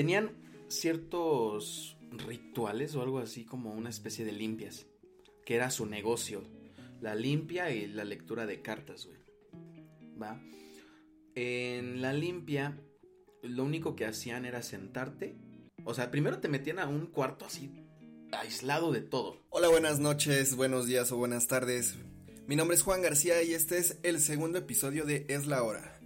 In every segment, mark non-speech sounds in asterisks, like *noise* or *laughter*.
tenían ciertos rituales o algo así como una especie de limpias, que era su negocio, la limpia y la lectura de cartas, güey. ¿Va? En la limpia, lo único que hacían era sentarte. O sea, primero te metían a un cuarto así, aislado de todo. Hola, buenas noches, buenos días o buenas tardes. Mi nombre es Juan García y este es el segundo episodio de Es la hora.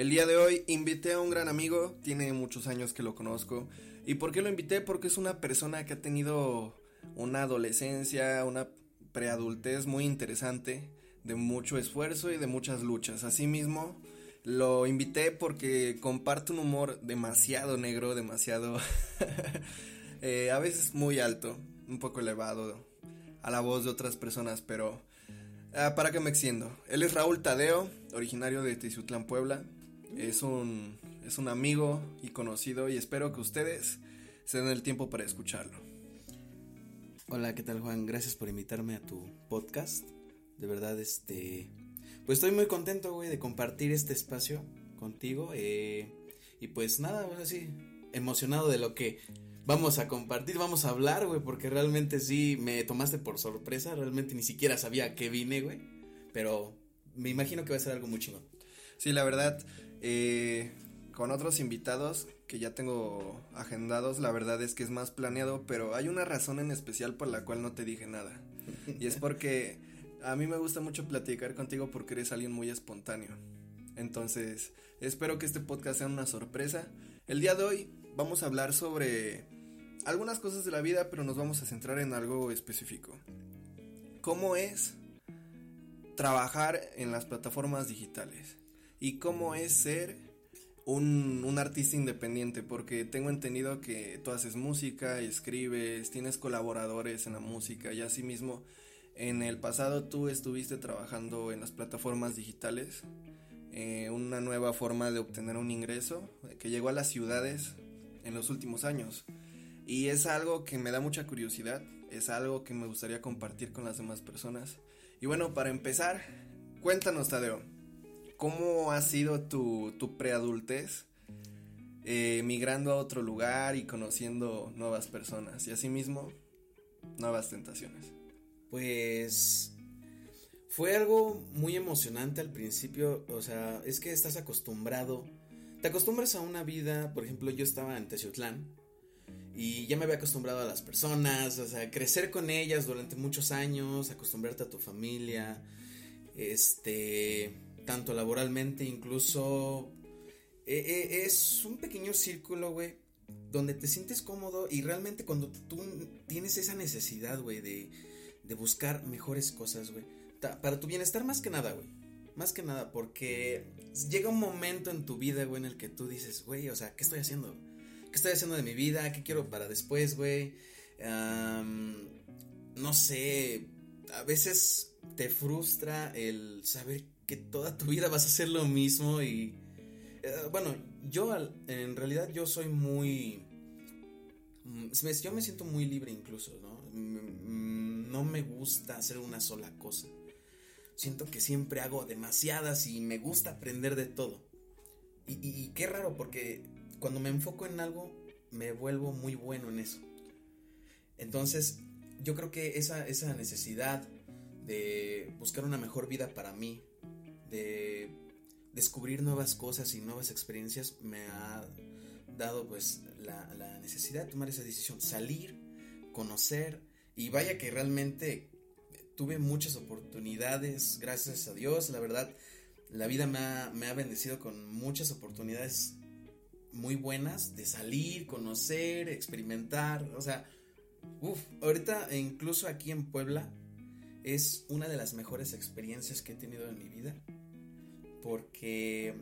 El día de hoy invité a un gran amigo, tiene muchos años que lo conozco. ¿Y por qué lo invité? Porque es una persona que ha tenido una adolescencia, una preadultez muy interesante, de mucho esfuerzo y de muchas luchas. Asimismo, lo invité porque comparte un humor demasiado negro, demasiado... *laughs* Eh, a veces muy alto, un poco elevado a la voz de otras personas, pero... Ah, para que me extiendo. Él es Raúl Tadeo, originario de Tizutlán, Puebla. Es un, es un amigo y conocido y espero que ustedes se den el tiempo para escucharlo. Hola, ¿qué tal Juan? Gracias por invitarme a tu podcast. De verdad, este... Pues estoy muy contento, güey, de compartir este espacio contigo. Eh, y pues nada, pues así, emocionado de lo que vamos a compartir, vamos a hablar, güey, porque realmente sí me tomaste por sorpresa, realmente ni siquiera sabía a qué vine, güey. Pero me imagino que va a ser algo muy chingón. Sí, la verdad, eh, con otros invitados que ya tengo agendados, la verdad es que es más planeado, pero hay una razón en especial por la cual no te dije nada. Y es porque a mí me gusta mucho platicar contigo porque eres alguien muy espontáneo. Entonces, espero que este podcast sea una sorpresa. El día de hoy vamos a hablar sobre algunas cosas de la vida, pero nos vamos a centrar en algo específico. ¿Cómo es trabajar en las plataformas digitales? ¿Y cómo es ser un, un, artista independiente? Porque tengo entendido que tú haces música, escribes, tienes colaboradores en la música y asimismo en el pasado tú estuviste trabajando en las plataformas digitales, eh, una nueva forma de obtener un ingreso que llegó a las ciudades en los últimos años. Y es algo que me da mucha curiosidad, es algo que me gustaría compartir con las demás personas. Y bueno, para empezar, cuéntanos, Tadeo, ¿cómo ha sido tu, tu preadultez eh, migrando a otro lugar y conociendo nuevas personas y asimismo nuevas tentaciones? Pues fue algo muy emocionante al principio, o sea, es que estás acostumbrado, te acostumbras a una vida, por ejemplo, yo estaba en Teciutlán y ya me había acostumbrado a las personas, o sea, crecer con ellas durante muchos años, acostumbrarte a tu familia, este, tanto laboralmente, incluso, e, e, es un pequeño círculo, güey, donde te sientes cómodo y realmente cuando tú tienes esa necesidad, güey, de, de buscar mejores cosas, güey, para tu bienestar más que nada, güey. Más que nada, porque llega un momento en tu vida, güey, en el que tú dices, güey, o sea, ¿qué estoy haciendo? ¿Qué estoy haciendo de mi vida? ¿Qué quiero para después, güey? no sé, a veces te frustra el saber que toda tu vida vas a hacer lo mismo y... Eh, bueno, yo en realidad yo soy muy... Mm, yo me siento muy libre incluso, ¿no? No me gusta hacer una sola cosa. Siento que siempre hago demasiadas y me gusta aprender de todo. Y, y, qué raro porque cuando me enfoco en algo, me vuelvo muy bueno en eso. Entonces, yo creo que esa, esa necesidad de buscar una mejor vida para mí, de descubrir nuevas cosas y nuevas experiencias, me ha dado pues la, la necesidad de tomar esa decisión, salir, conocer, y vaya que realmente tuve muchas oportunidades, gracias a Dios, la verdad, la vida me ha, me ha bendecido con muchas oportunidades muy buenas de salir, conocer, experimentar, o sea, uff, ahorita incluso aquí en Puebla es una de las mejores experiencias que he tenido en mi vida, porque,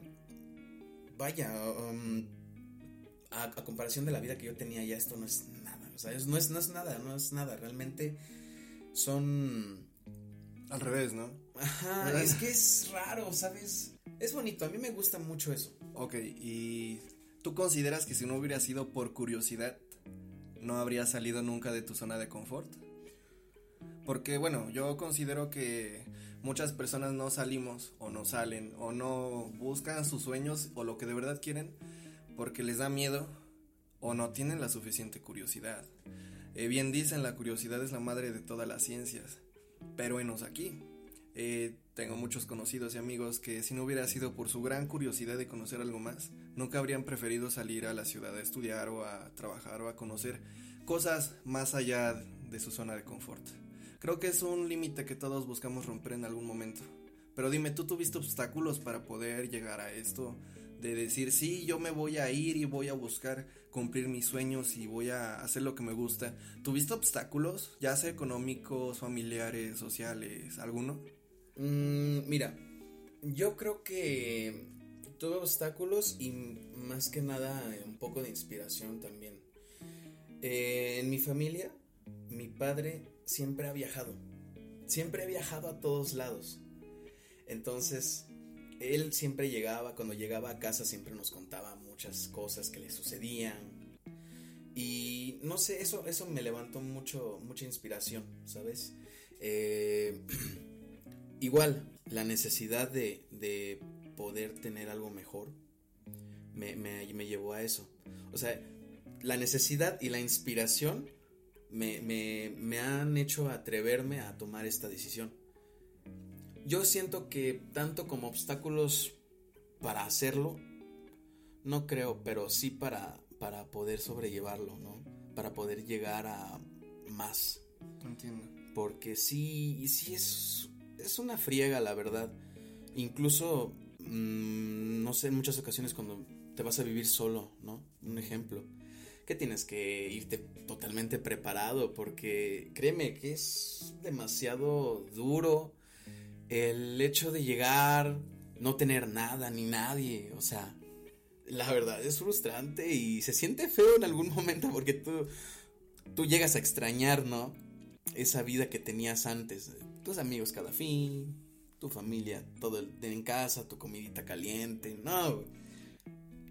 vaya, um, a, comparación de la vida que yo tenía ya, esto no es nada, o sea, no, es, no es nada, no es nada, realmente son... Al revés, ¿no? Ajá, *laughs* es que es raro, ¿sabes? Es bonito, a mí me gusta mucho eso. Ok, y ¿Tú consideras que si no hubiera sido por curiosidad, no habría salido nunca de tu zona de confort? Porque bueno, yo considero que muchas personas no salimos o no salen o no buscan sus sueños o lo que de verdad quieren porque les da miedo o no tienen la suficiente curiosidad. Eh, bien dicen, la curiosidad es la madre de todas las ciencias, pero enos aquí. Eh, tengo muchos conocidos y amigos que si no hubiera sido por su gran curiosidad de conocer algo más, nunca habrían preferido salir a la ciudad a estudiar o a trabajar o a conocer cosas más allá de su zona de confort. Creo que es un límite que todos buscamos romper en algún momento. Pero dime, ¿tú tuviste obstáculos para poder llegar a esto? De decir, sí, yo me voy a ir y voy a buscar cumplir mis sueños y voy a hacer lo que me gusta. ¿Tuviste obstáculos, ya sea económicos, familiares, sociales, alguno? Mm, mira, yo creo que tuve obstáculos y más que nada un poco de inspiración también. Eh, en mi familia, mi padre siempre ha viajado. Siempre ha viajado a todos lados. Entonces, él siempre llegaba, cuando llegaba a casa siempre nos contaba muchas cosas que le sucedían. Y no sé, eso, eso me levantó mucho, mucha inspiración, ¿sabes? Eh, *clears throat* igual, la necesidad de, de, poder tener algo mejor me, me, me, llevó a eso. O sea, la necesidad y la inspiración me, me, me han hecho atreverme a tomar esta decisión. Yo siento que tanto como obstáculos para hacerlo, no creo, pero sí para, para poder sobrellevarlo, ¿no? Para poder llegar a más. Entiendo. Porque sí, sí es, es una friega, la verdad. Incluso, mmm, no sé, en muchas ocasiones cuando te vas a vivir solo, ¿no? Un ejemplo. Que tienes que irte totalmente preparado porque créeme que es demasiado duro el hecho de llegar, no tener nada ni nadie, o sea, la verdad es frustrante y se siente feo en algún momento porque tú, tú llegas a extrañar, ¿no? Esa vida que tenías antes, tus amigos cada fin, tu familia, todo el, en casa, tu comidita caliente, no.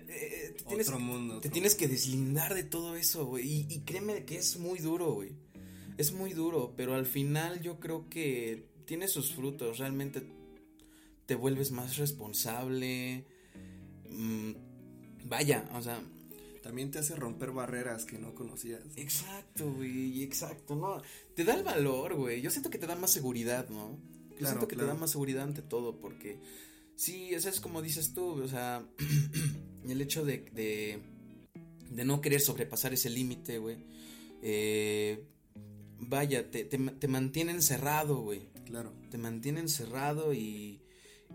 Eh, te tienes, otro mundo. Otro te tienes que deslindar de todo eso, güey. Y, y créeme que es muy duro, güey. Es muy duro, pero al final yo creo que tiene sus frutos, realmente te vuelves más responsable. Mmm, vaya, o sea. También te hace romper barreras que no conocías. Exacto, güey, exacto, ¿no? Te da el valor, güey. Yo siento que te da más seguridad, ¿no? Yo claro, siento que claro. te da más seguridad ante todo, porque sí, eso es como dices tú, o sea, *clears throat* el hecho de, de, de no querer sobrepasar ese límite, güey. Eh, vaya, te, te, te mantiene encerrado, güey. Claro. Te mantiene encerrado y,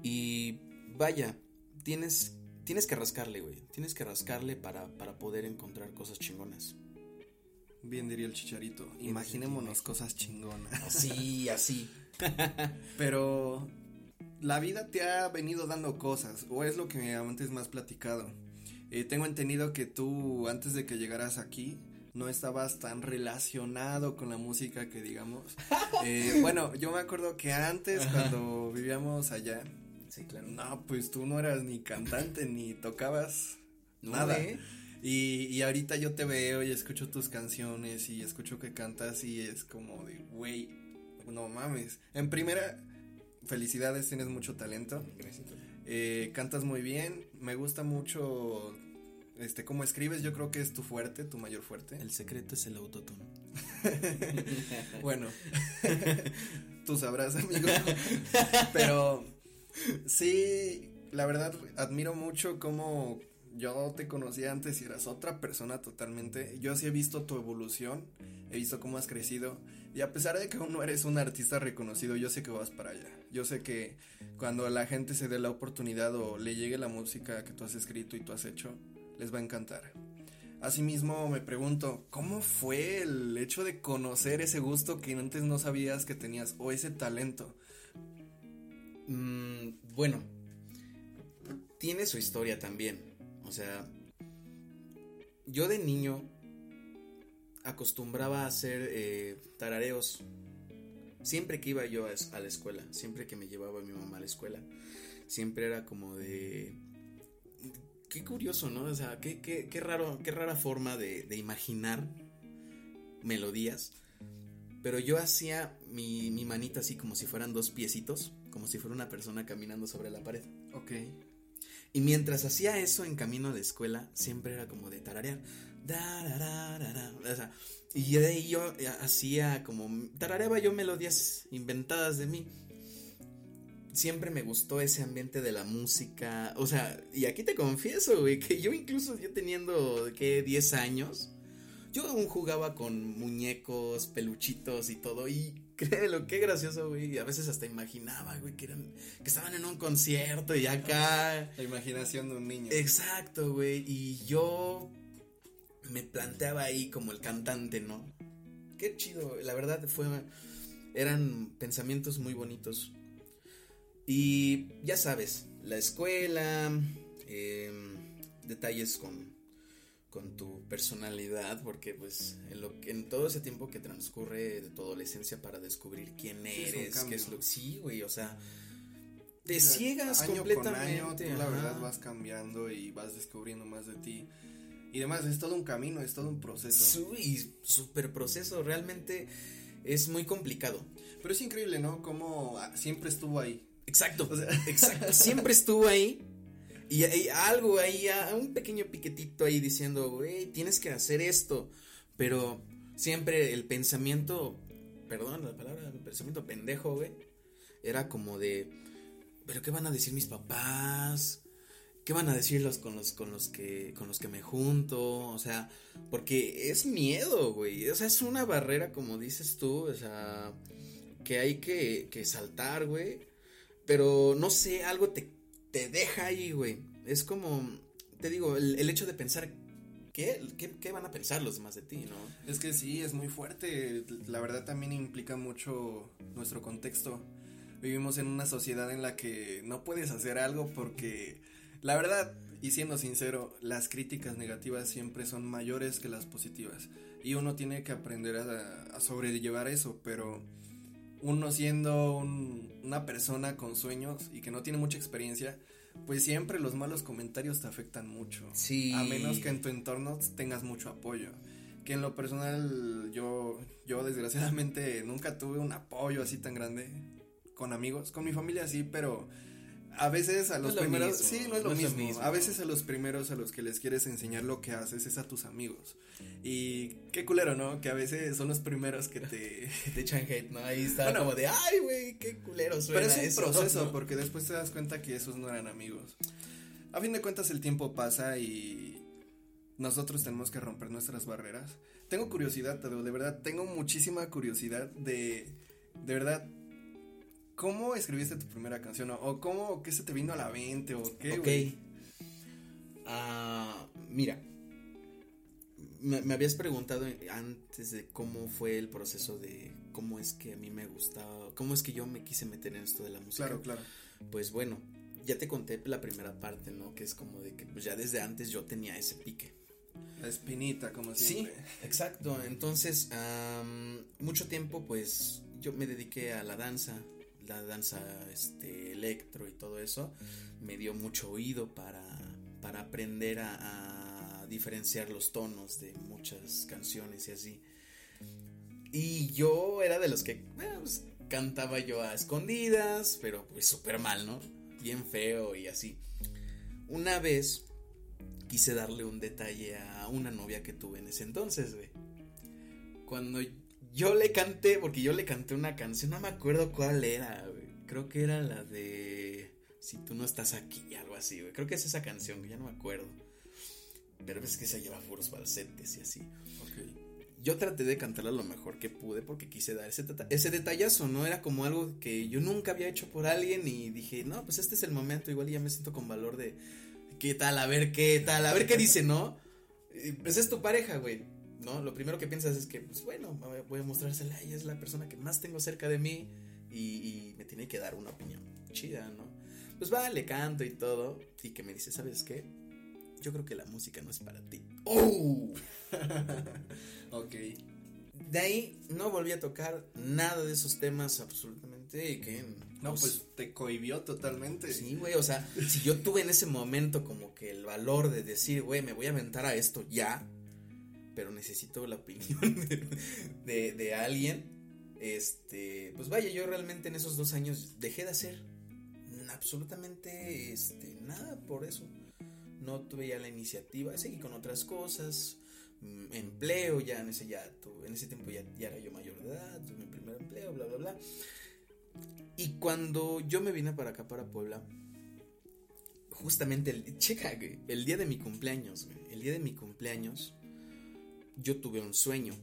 y vaya, tienes, tienes que rascarle, güey. Tienes que rascarle para, para poder encontrar cosas chingonas. Bien diría el chicharito. Imaginémonos cosas chingonas. Así, así. *laughs* Pero la vida te ha venido dando cosas, o es lo que antes más platicado. Eh, tengo entendido que tú, antes de que llegaras aquí, no estabas tan relacionado con la música que digamos. *laughs* Eh, bueno, yo me acuerdo que antes, cuando vivíamos allá, sí, claro. no, pues tú no eras ni cantante ni tocabas no, nada. ¿eh? Y, y ahorita yo te veo y escucho tus canciones y escucho que cantas y es como de, güey, no mames. En primera, felicidades, tienes mucho talento. Gracias. Eh, cantas muy bien, me gusta mucho este, cómo escribes, yo creo que es tu fuerte, tu mayor fuerte. El secreto es el autotune. *laughs* bueno, *laughs* tú sabrás, amigo. Pero sí, la verdad, admiro mucho cómo yo te conocía antes y eras otra persona totalmente. Yo sí he visto tu evolución, he visto cómo has crecido. Y a pesar de que aún no eres un artista reconocido, yo sé que vas para allá. Yo sé que cuando la gente se dé la oportunidad o le llegue la música que tú has escrito y tú has hecho, les va a encantar. Asimismo me pregunto, ¿cómo fue el hecho de conocer ese gusto que antes no sabías que tenías o ese talento? Mm, bueno, tiene su historia también. O sea, yo de niño acostumbraba a hacer eh, tarareos. Siempre que iba yo a, a la escuela, siempre que me llevaba mi mamá a la escuela, siempre era como de qué curioso, ¿no? O sea, qué, qué, qué raro, qué rara forma de, de, imaginar melodías. Pero yo hacía mi, mi, manita así como si fueran dos piecitos, como si fuera una persona caminando sobre la pared. Ok. Y mientras hacía eso en camino la escuela, siempre era como de tararear. O sea, y de ahí yo hacía como, tarareaba yo melodías inventadas de mí. Siempre me gustó ese ambiente de la música. O sea, y aquí te confieso, güey, que yo incluso yo teniendo, ¿qué? 10 años. Yo aún jugaba con muñecos, peluchitos y todo. Y créelo, qué gracioso, güey. A veces hasta imaginaba, güey, que eran, que estaban en un concierto y acá. La imaginación de un niño. Exacto, güey. Y yo me planteaba ahí como el cantante, ¿no? Qué chido, la verdad fue, eran pensamientos muy bonitos. Y ya sabes, la escuela, em, detalles con, con tu personalidad, porque pues en, lo, en todo ese tiempo que transcurre de tu adolescencia para descubrir quién eres, qué es lo sí, güey, o sea, te ciegas completamente. la verdad vas cambiando y vas descubriendo más de ti. Y demás, es todo un camino, es todo un proceso. Sí, súper proceso, realmente es muy complicado. Pero es increíble, ¿no? Como ah, siempre estuvo ahí. Exacto, *laughs* exacto, siempre estuvo ahí. Y hay algo ahí, un pequeño piquetito ahí diciendo, güey, tienes que hacer esto. Pero siempre el pensamiento, perdón la palabra, el pensamiento pendejo, güey, era como de, pero ¿qué van a decir mis papás? ¿Qué van a decir los con los con los que con los que me junto? O sea, porque es miedo, güey. O sea, es una barrera como dices tú, o sea, que hay que, que saltar, güey. Pero no sé, algo te, te deja ahí, güey. Es como, te digo, el, el hecho de pensar ¿Qué, ¿Qué, ¿Qué, van a pensar los demás de ti, no? Es que sí, es muy fuerte. La verdad también implica mucho nuestro contexto. Vivimos en una sociedad en la que no puedes hacer algo porque la verdad, y siendo sincero, las críticas negativas siempre son mayores que las positivas. Y uno tiene que aprender a, sobrellevar eso, pero uno siendo una persona con sueños y que no tiene mucha experiencia, pues siempre los malos comentarios te afectan mucho. Sí. A menos que en tu entorno tengas mucho apoyo. Que en lo personal yo, yo desgraciadamente nunca tuve un apoyo así tan grande con amigos. Con mi familia sí, pero a veces a los primeros, sí, no es lo, mismo. A veces a los primeros a los que les quieres enseñar lo que haces es a tus amigos. Y qué culero, ¿no? Que a veces son los primeros que te, *laughs* te echan hate, ¿no? Ahí está como de, ay, güey, qué culero suena Pero es un proceso, *laughs* porque después te das cuenta que esos no eran amigos. A fin de cuentas el tiempo pasa y nosotros tenemos que romper nuestras barreras. Tengo curiosidad, de verdad, tengo muchísima curiosidad de, de verdad, ¿Cómo escribiste tu primera canción? ¿O cómo, qué se te vino a la mente? ¿O qué, Ok. Ah, mira, me, habías preguntado antes de cómo fue el proceso de cómo es que a mí me gustaba, cómo es que yo me quise meter en esto de la música. Claro, claro. Pues bueno, ya te conté la primera parte, ¿no? Que es como de que pues ya desde antes yo tenía ese pique. La espinita, como siempre. Sí, exacto. Entonces, mucho tiempo pues yo me dediqué a la danza, la danza este, electro y todo eso, me dio mucho oído para, para aprender a, diferenciar los tonos de muchas canciones y así. Y yo era de los que pues, cantaba yo a escondidas, pero pues súper mal, ¿no? Bien feo y así. Una vez quise darle un detalle a una novia que tuve en ese entonces, güey. Cuando yo le canté, porque yo le canté una canción, no me acuerdo cuál era, güey. Creo que era la de Si tú no estás aquí, algo así, güey. Creo que es esa canción, ya no me acuerdo. Pero es que se lleva puros falsetes y así. Ok. Yo traté de cantarla lo mejor que pude porque quise dar ese, ese detallazo, ¿no? Era como algo que yo nunca había hecho por alguien y dije, no, pues este es el momento, igual ya me siento con valor de, ¿qué tal? A ver qué tal, a ver qué dice, ¿no? Pues es tu pareja, güey ¿no? Lo primero que piensas es que, pues bueno, voy a mostrársela, ella es la persona que más tengo cerca de mí y, me tiene que dar una opinión chida, ¿no? Pues va, le canto y todo, y que me dice, ¿sabes qué? Yo creo que la música no es para ti. ¡Oh! *laughs* ok. De ahí no volví a tocar nada de esos temas absolutamente y que... No, pues, pues te cohibió totalmente. Sí, güey, o sea, si yo tuve en ese momento como que el valor de decir, güey, me voy a aventar a esto ya, pero necesito la opinión *laughs* de, de, alguien. Este, pues vaya, yo realmente en esos dos años dejé de hacer absolutamente este, nada por eso. No tuve ya la iniciativa, seguí con otras cosas. mm, empleo, ya en ese, ya, en ese tiempo ya, ya era yo mayor de edad, tuve mi primer empleo, bla, bla, bla. Y cuando yo me vine para acá, para Puebla, justamente el, checa, el día de mi cumpleaños, el día de mi cumpleaños, yo tuve un sueño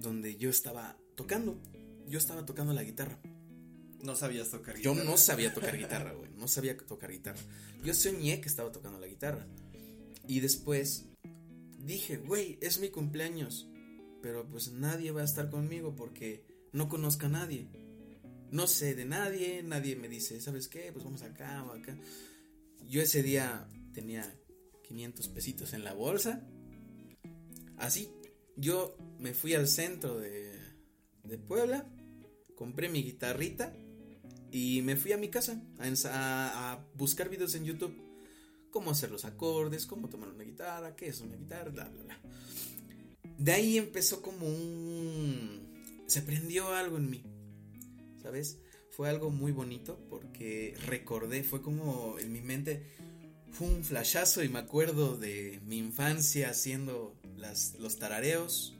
donde yo estaba tocando, yo estaba tocando la guitarra. No sabías tocar guitarra. Yo no sabía tocar *laughs* guitarra, güey, no sabía tocar guitarra. Yo soñé que estaba tocando la guitarra. Y después dije, güey, es mi cumpleaños, pero pues nadie va a estar conmigo porque no conozco a nadie. No sé de nadie, nadie me dice, ¿sabes qué? Pues vamos acá o acá. Yo ese día tenía 500 pesitos en la bolsa. Así, yo me fui al centro de, de Puebla, compré mi guitarrita y me fui a mi casa a, buscar videos en YouTube. Cómo hacer los acordes, cómo tomar una guitarra, qué es una guitarra, bla, bla, bla. De ahí empezó como un... Se prendió algo en mí, ¿sabes? fue algo muy bonito porque recordé, fue como en mi mente, fue un flashazo y me acuerdo de mi infancia haciendo las, los tarareos,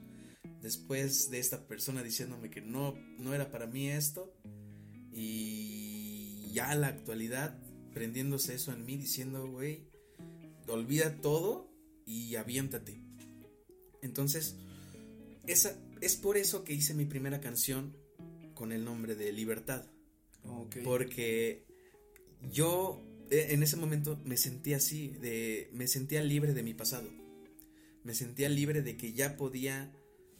después de esta persona diciéndome que no, no era para mí esto, y ya la actualidad prendiéndose eso en mí diciendo, güey, olvida todo y aviéntate. Entonces, esa, es por eso que hice mi primera canción con el nombre de Libertad. Porque yo eh, en ese momento me sentía así, de, me sentía libre de mi pasado. Me sentía libre de que ya podía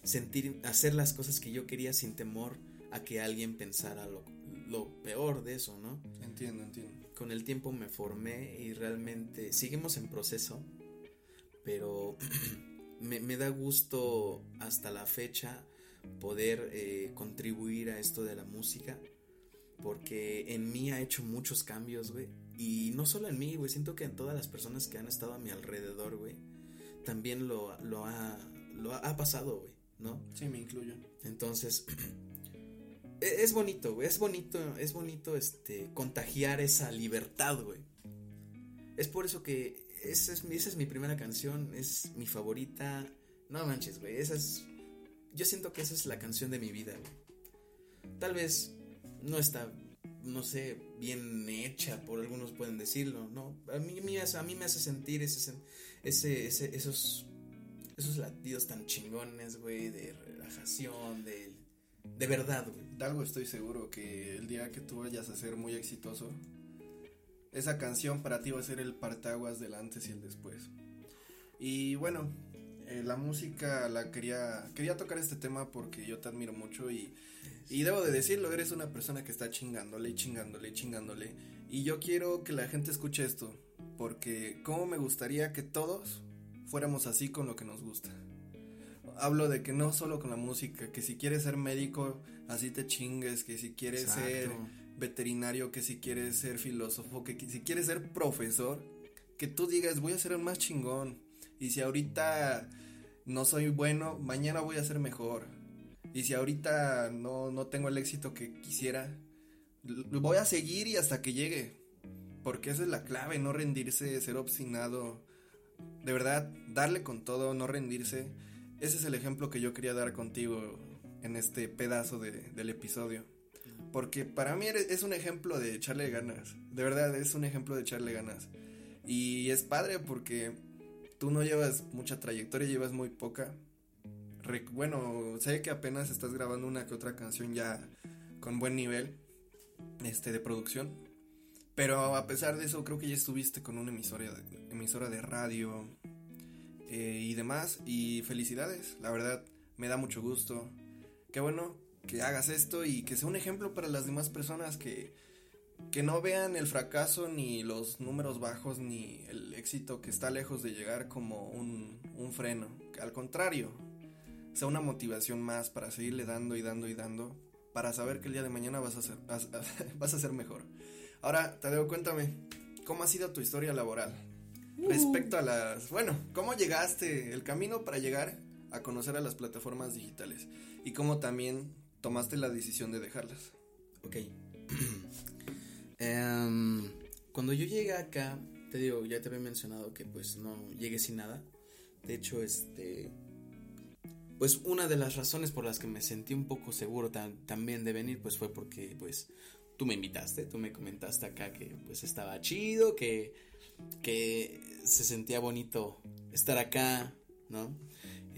sentir, hacer las cosas que yo quería sin temor a que alguien pensara lo, peor de eso, ¿no? Entiendo, entiendo. Con el tiempo me formé y realmente seguimos en proceso, pero *clears throat* me, da gusto hasta la fecha poder eh, contribuir a esto de la música porque en mí ha hecho muchos cambios, güey. Y no solo en mí, güey, siento que en todas las personas que han estado a mi alrededor, güey, también lo, lo, ha, lo ha, pasado, güey, ¿no? Sí, me incluyo. Entonces, *clears throat* e, es bonito, güey, es bonito, es bonito, este, contagiar esa libertad, güey. Es por eso que esa es, esa es mi primera canción, es mi favorita. No manches, güey, esa es... Yo siento que esa es la canción de mi vida, güey. Tal vez no está, no sé, bien hecha, por algunos pueden decirlo, ¿no? A mí, a mí me hace sentir ese, ese, esos, esos latidos tan chingones, güey, de relajación, de, de verdad, güey. De algo estoy seguro, que el día que tú vayas a ser muy exitoso, esa canción para ti va a ser el partaguas del antes y el después. Y bueno, eh, la música la quería, quería tocar este tema porque yo te admiro mucho y y debo de decirlo, eres una persona que está chingándole y chingándole y chingándole. Y yo quiero que la gente escuche esto, porque como me gustaría que todos fuéramos así con lo que nos gusta. Hablo de que no solo con la música, que si quieres ser médico, así te chingues, que si quieres ser veterinario, que si quieres ser filósofo, que si quieres ser profesor, que tú digas, voy a ser el más chingón. Y si ahorita no soy bueno, mañana voy a ser mejor y si ahorita no, no tengo el éxito que quisiera, voy a seguir y hasta que llegue. Porque esa es la clave, no rendirse, ser obstinado. De verdad, darle con todo, no rendirse. Ese es el ejemplo que yo quería dar contigo en este pedazo de, del episodio. Porque para mí es un ejemplo de echarle ganas. De verdad, es un ejemplo de echarle ganas. Y es padre porque tú no llevas mucha trayectoria, llevas muy poca bueno, sé que apenas estás grabando una que otra canción ya con buen nivel este de producción. Pero a pesar de eso, creo que ya estuviste con una emisora de, emisora de radio eh, y demás. Y felicidades, la verdad, me da mucho gusto. Qué bueno que hagas esto y que sea un ejemplo para las demás personas que, que no vean el fracaso ni los números bajos ni el éxito que está lejos de llegar como un, un freno. Que al contrario, sea una motivación más para seguirle dando y dando y dando, para saber que el día de mañana vas a ser, vas a *laughs* ser mejor. Ahora, Tadeo, cuéntame, ¿cómo ha sido tu historia laboral? Respecto a las, bueno, ¿cómo llegaste, el camino para llegar a conocer a las plataformas digitales? Y cómo también tomaste la decisión de dejarlas. Ok. *clears throat* Em, cuando yo llegué acá, te digo, ya te había mencionado que pues no llegué sin nada. De hecho, este, pues una de las razones por las que me sentí un poco seguro también de venir, pues fue porque, pues, tú me invitaste, tú me comentaste acá que, pues, estaba chido, que, que se sentía bonito estar acá, ¿no?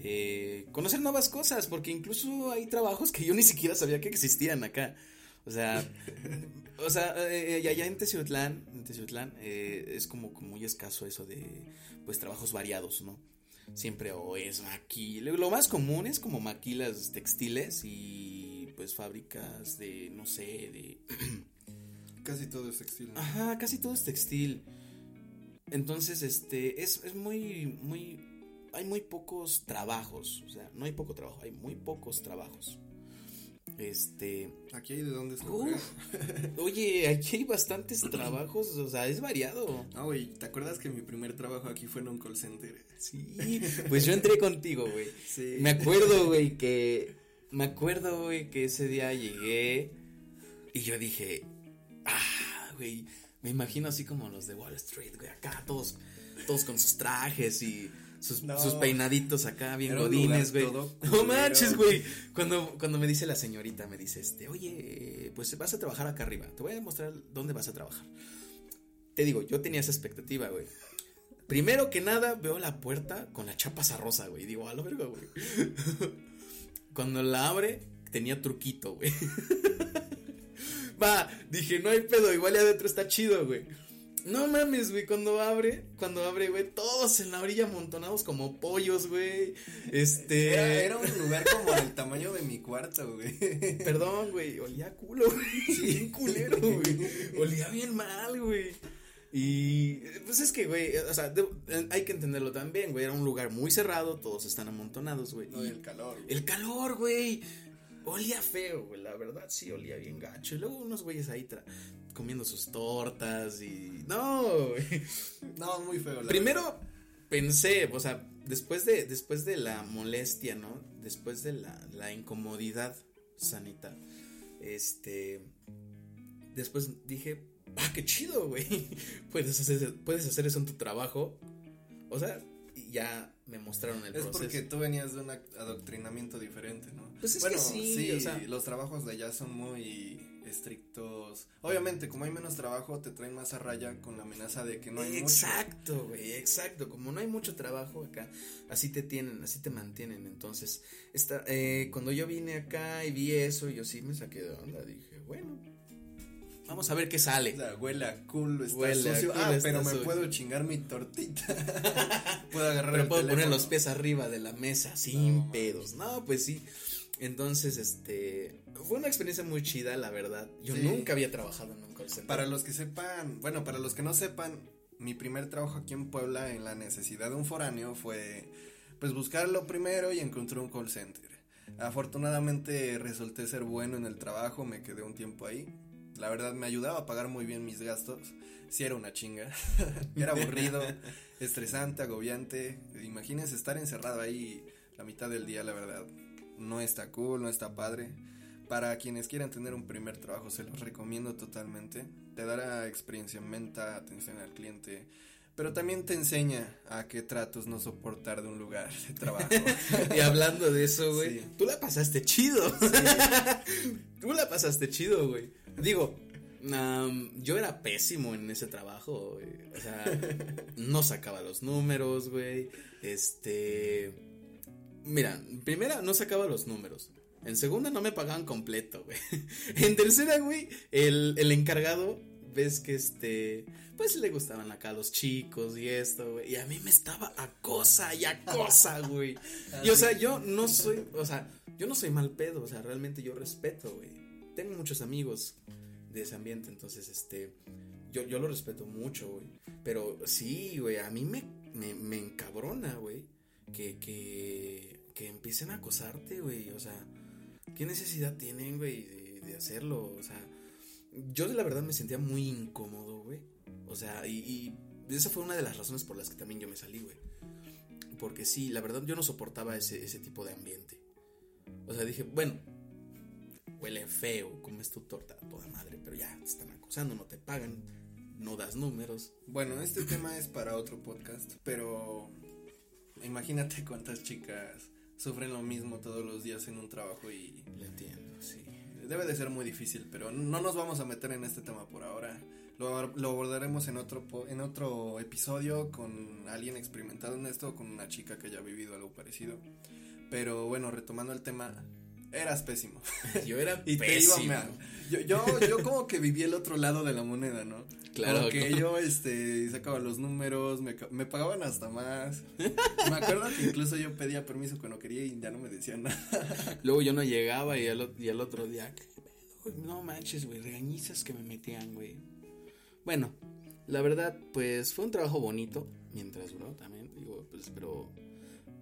Eh, conocer nuevas cosas, porque incluso hay trabajos que yo ni siquiera sabía que existían acá. O sea, *laughs* o sea, eh, allá en Teciutlán, en Teciutlán eh, es como, como muy escaso eso de, pues, trabajos variados, ¿no? Siempre o es maquila, lo más común es como maquilas textiles y, pues, fábricas de, no sé, de... *clears throat* casi todo es textil. Ajá, casi todo es textil. Entonces, este, es, es muy, muy, hay muy pocos trabajos, o sea, no hay poco trabajo, hay muy pocos trabajos. Este. Aquí hay de dónde escoger. *laughs* oye, aquí hay bastantes trabajos, o sea, es variado. Ah, güey, ¿te acuerdas que mi primer trabajo aquí fue en un call center? Sí, pues yo entré contigo, güey. Sí. Me acuerdo, güey, que. Me acuerdo, güey, que ese día llegué y yo dije. Ah, güey. Me imagino así como los de Wall Street, güey, acá todos, todos con sus trajes y sus, peinaditos acá bien godines, güey. No manches, güey. Cuando, cuando me dice la señorita, me dice, este, oye, pues vas a trabajar acá arriba. Te voy a demostrar dónde vas a trabajar. Te digo, yo tenía esa expectativa, güey. Primero que nada, veo la puerta con la chapa rosa, güey. Digo, a lo verga, güey. *laughs* Cuando la abre, tenía truquito, güey. *laughs* Va, dije, no hay pedo, igual ya adentro está chido, güey. No mames, güey, cuando abre, cuando abre, güey, todos en la orilla amontonados como pollos, güey. Este. Era, un lugar como del tamaño de mi cuarto, güey. *laughs* Perdón, güey, olía culo, güey. Sí, bien culero, güey. Olía bien mal, güey. Y pues es que, güey, o sea, hay que entenderlo también, güey. Era un lugar muy cerrado, todos están amontonados, güey. No, y el calor. Güey. El calor, güey. Olía feo, güey, la verdad sí olía bien gacho. Y luego unos güeyes ahí comiendo sus tortas y... No, güey. No, muy feo. Primero pensé, o sea, después de, después de la molestia, ¿no? Después de la, la incomodidad sanita, este... Después dije, ah, qué chido, güey. *laughs* Puedes hacer, puedes hacer eso en tu trabajo. O sea, ya me mostraron el proceso. Es porque tú venías de un adoctrinamiento diferente, ¿no? Pues es bueno, que sí, sí los trabajos de allá son muy estrictos. Obviamente, como hay menos trabajo, te traen más a raya con la amenaza de que no hay exacto, güey, exacto. Como no hay mucho trabajo acá, así te tienen, así te mantienen. Entonces, esta, eh, cuando yo vine acá y vi eso, yo sí me saqué de onda. Dije, bueno, Vamos a ver qué sale. O sea, huele a culo, está huele sucio. ah, pero me puedo chingar mi tortita. *laughs* puedo agarrar pero puedo poner los pies arriba de la mesa sin pedos. No, pues sí. Entonces, este, fue una experiencia muy chida, la verdad. Yo nunca había trabajado en un call center. Para los que sepan, bueno, para los que no sepan, mi primer trabajo aquí en Puebla en la necesidad de un foráneo fue, pues, buscarlo primero y encontré un call center. Afortunadamente resulté ser bueno en el trabajo, me quedé un tiempo ahí la verdad me ayudaba a pagar muy bien mis gastos. Sí era una chinga. *laughs* era aburrido, *laughs* estresante, agobiante. Imagínense estar encerrado ahí la mitad del día, la verdad. No está cool, no está padre. Para quienes quieran tener un primer trabajo, se los recomiendo totalmente. Te dará experiencia en venta, atención al cliente, pero también te enseña a qué tratos no soportar de un lugar de trabajo. *laughs* y hablando de eso, güey, tú la pasaste chido. *laughs* tú la pasaste chido, güey. Digo, yo era pésimo en ese trabajo, O sea, no sacaba los números, güey. Este. Mira, primera, no sacaba los números. En segunda, no me pagaban completo, güey. *laughs* En tercera, güey, el, el encargado, ves que este. Pues le gustaban acá los chicos y esto, güey. Y a mí me estaba a cosa y a cosa, *laughs* güey. Y o sea, yo no soy, o sea, yo no soy mal pedo, o sea, realmente yo respeto, güey tengo muchos amigos de ese ambiente, entonces, este, yo, yo lo respeto mucho, güey. Pero sí, güey, a mí me, me, encabrona, güey, que, que, que empiecen a acosarte, güey, o sea, ¿qué necesidad tienen, güey, de, de hacerlo? O sea, yo la verdad me sentía muy incómodo, güey. O sea, y, y esa fue una de las razones por las que también yo me salí, güey. Porque sí, la verdad yo no soportaba ese, ese tipo de ambiente. O sea, dije, bueno, huele feo, comes tu torta toda madre, pero ya te están acusando, no te pagan, no das números. Bueno, este tema es para otro podcast, pero imagínate cuántas chicas sufren lo mismo todos los días en un trabajo y... Le entiendo, sí. Debe de ser muy difícil, pero no nos vamos a meter en este tema por ahora. Lo, abordaremos en otro, en otro episodio con alguien experimentado en esto, con una chica que haya vivido algo parecido. Pero bueno, retomando el tema, eras pésimo. *laughs* Yo era y pésimo. Yo, yo, yo como que viví el otro lado de la moneda, ¿no? Claro. Porque yo, este, sacaba los números, me, me pagaban hasta más. me acuerdo que incluso yo pedía permiso cuando quería y ya no me decían nada. *laughs* Luego yo no llegaba y al, y al otro día, no manches, güey, regañizas que me metían, güey. Bueno, la verdad, pues fue un trabajo bonito mientras duró también, digo, pues, pero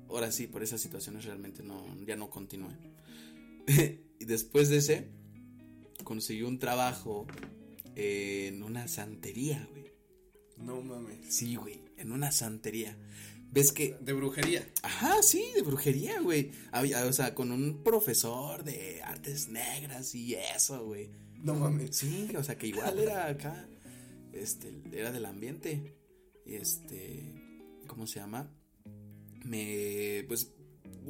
ahora sí, por esas situaciones realmente no, ya no continué. *laughs* y después de ese, conseguí un trabajo en una santería, güey. No mames. Sí, güey, en una santería. ¿Ves que? De brujería. Ajá, sí, de brujería, güey. O sea, con un profesor de artes negras y eso, güey. No mames. Sí, o sea, que *laughs* igual era acá, este, era del ambiente. Y este, ¿cómo se llama? Me, pues,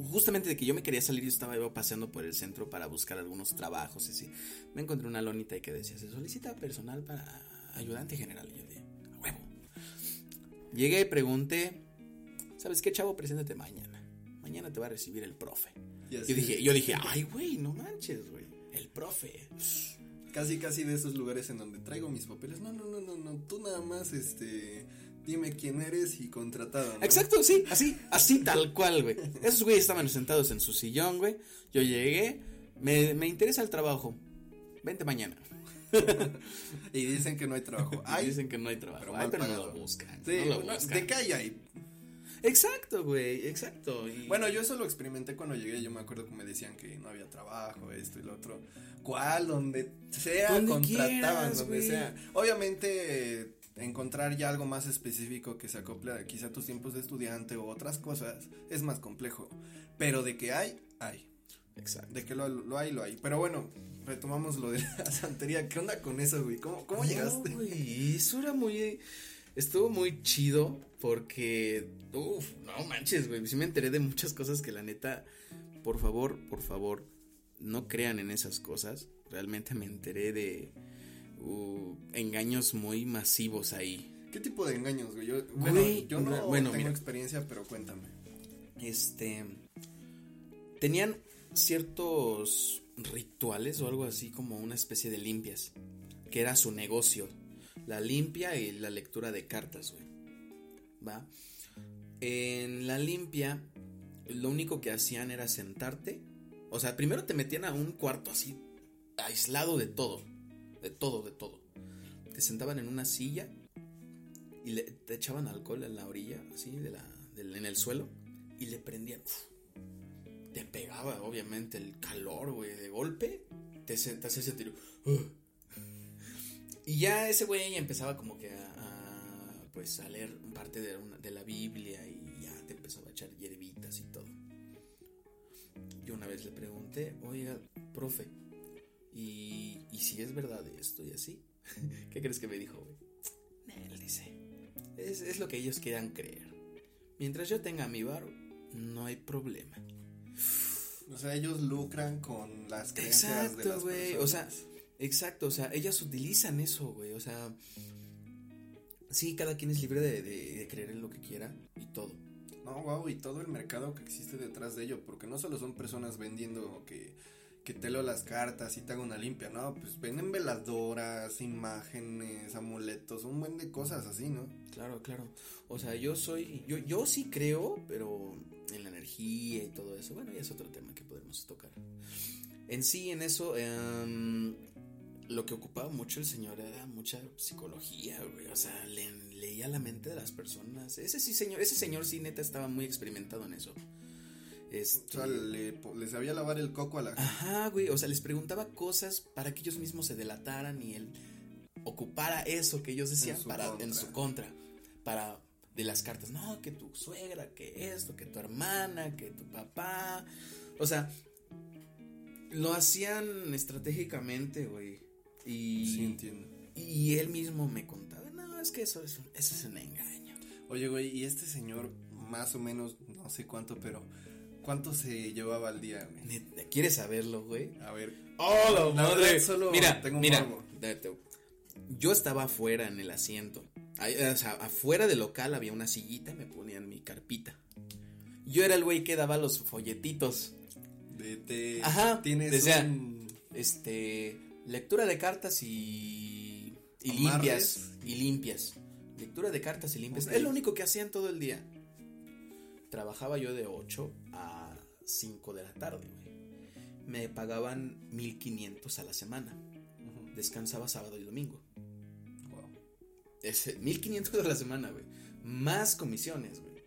justamente de que yo me quería salir, yo estaba paseando por el centro para buscar algunos trabajos y así. Me encontré una lonita y que decía, se solicita personal para ayudante general. Y yo dije, a huevo. Llegué y pregunté, ¿sabes qué, chavo? Preséntate mañana. Mañana te va a recibir el profe. Yo dije, yo dije, ay, güey, no manches, güey. El profe. Casi, casi de esos lugares en donde traigo mis papeles. No, no, no, no, no. Tú nada más, este dime quién eres y contratado. Exacto, sí, así, así tal cual, güey. Esos güeyes estaban sentados en su sillón, güey. Yo llegué, me, me interesa el trabajo. Vente mañana. *laughs* y dicen que no hay trabajo. *laughs* dicen que no hay trabajo. Pero, no lo buscan. Sí, no lo buscan. De calle hay. Exacto, güey, exacto. Bueno, yo eso lo experimenté cuando llegué. Yo me acuerdo que me decían que no había trabajo, esto y lo otro. ¿Cuál? Donde sea, contrataban, donde sea. Obviamente encontrar ya algo más específico que se acople quizá a tus tiempos de estudiante o otras cosas es más complejo. Pero de que hay, hay. Exacto. De que lo, lo hay, lo hay. Pero bueno, retomamos lo de *laughs* la santería. ¿Qué onda con eso, güey? ¿Cómo, cómo llegaste? Güey, eso era muy. Estuvo muy chido porque. Uf, no manches, güey. Sí me enteré de muchas cosas que la neta. Por favor, por favor, no crean en esas cosas. Realmente me enteré de uh, engaños muy masivos ahí. ¿Qué tipo de engaños, güey? Yo, bueno, yo no tengo experiencia, pero cuéntame. Este. Tenían ciertos rituales o algo así como una especie de limpias, que era su negocio. La limpia y la lectura de cartas, güey. ¿Va? En la limpia, lo único que hacían era sentarte. O sea, primero te metían a un cuarto así, aislado de todo de todo, de todo. Te sentaban en una silla y le, te echaban alcohol en la orilla, así, de la, en el suelo, y le prendían. te pegaba, obviamente, el calor, güey, de golpe, te, te hacía ese tiro. Y ya ese güey empezaba como que a, pues, a leer parte de, de la Biblia y ya te empezaba a echar hierbitas y todo. Yo una vez le pregunté, oiga, profe, y, y si es verdad esto y así, *laughs* ¿qué crees que me dijo, Él dice, es, es, lo que ellos quieran creer. Mientras yo tenga mi bar, no hay problema. O sea, ellos lucran con las creencias exacto, de las güey. O sea, exacto, o sea, ellas utilizan eso, güey. O sea, sí, cada quien es libre de, de, de creer en lo que quiera y todo. No, wow, y todo el mercado que existe detrás de ello, porque no solo son personas vendiendo que que te leo las cartas y te hago una limpia, ¿no? Pues venden veladoras, imágenes, amuletos, un buen de cosas así, ¿no? Claro, claro. O sea, yo soy, yo, yo sí creo, pero en la energía y todo eso, bueno, ya es otro tema que podemos tocar. En sí, en eso, em, lo que ocupaba mucho el señor era mucha psicología, güey. O sea, leía la mente de las personas. Ese sí, señor, ese señor sí neta estaba muy experimentado en eso. Este... O sea, le, sabía lavar el coco a la gente. Ajá, güey. O sea, les preguntaba cosas para que ellos mismos se delataran y él ocupara eso que ellos decían para en su contra. Para de las cartas. No, que tu suegra, que esto, que tu hermana, que tu papá. O sea, lo hacían estratégicamente, güey. Y, sí, entiendo. Y él mismo me contaba, no, es que eso es, eso es un engaño. Oye, güey, y este señor, más o menos, no sé cuánto, pero ¿Cuánto se llevaba al día, güey? ¿Quieres saberlo, güey? A ver. ¡Oh, la La madre! verdad, solo mira, tengo un mira, date- yo estaba afuera en el asiento. O sea, afuera del local había una sillita y me ponían mi carpita. Yo era el güey que daba los folletitos. De, Ajá, Tienes decía- un- Este, lectura de cartas y, y limpias. Y limpias. Lectura de cartas y limpias. Es lo único que hacían todo el día. Trabajaba yo de 8 a 5 de la tarde, güey. Me pagaban 1500 a la semana. Descansaba sábado y domingo. Wow. Es 1500 a la semana, güey. Más comisiones, güey.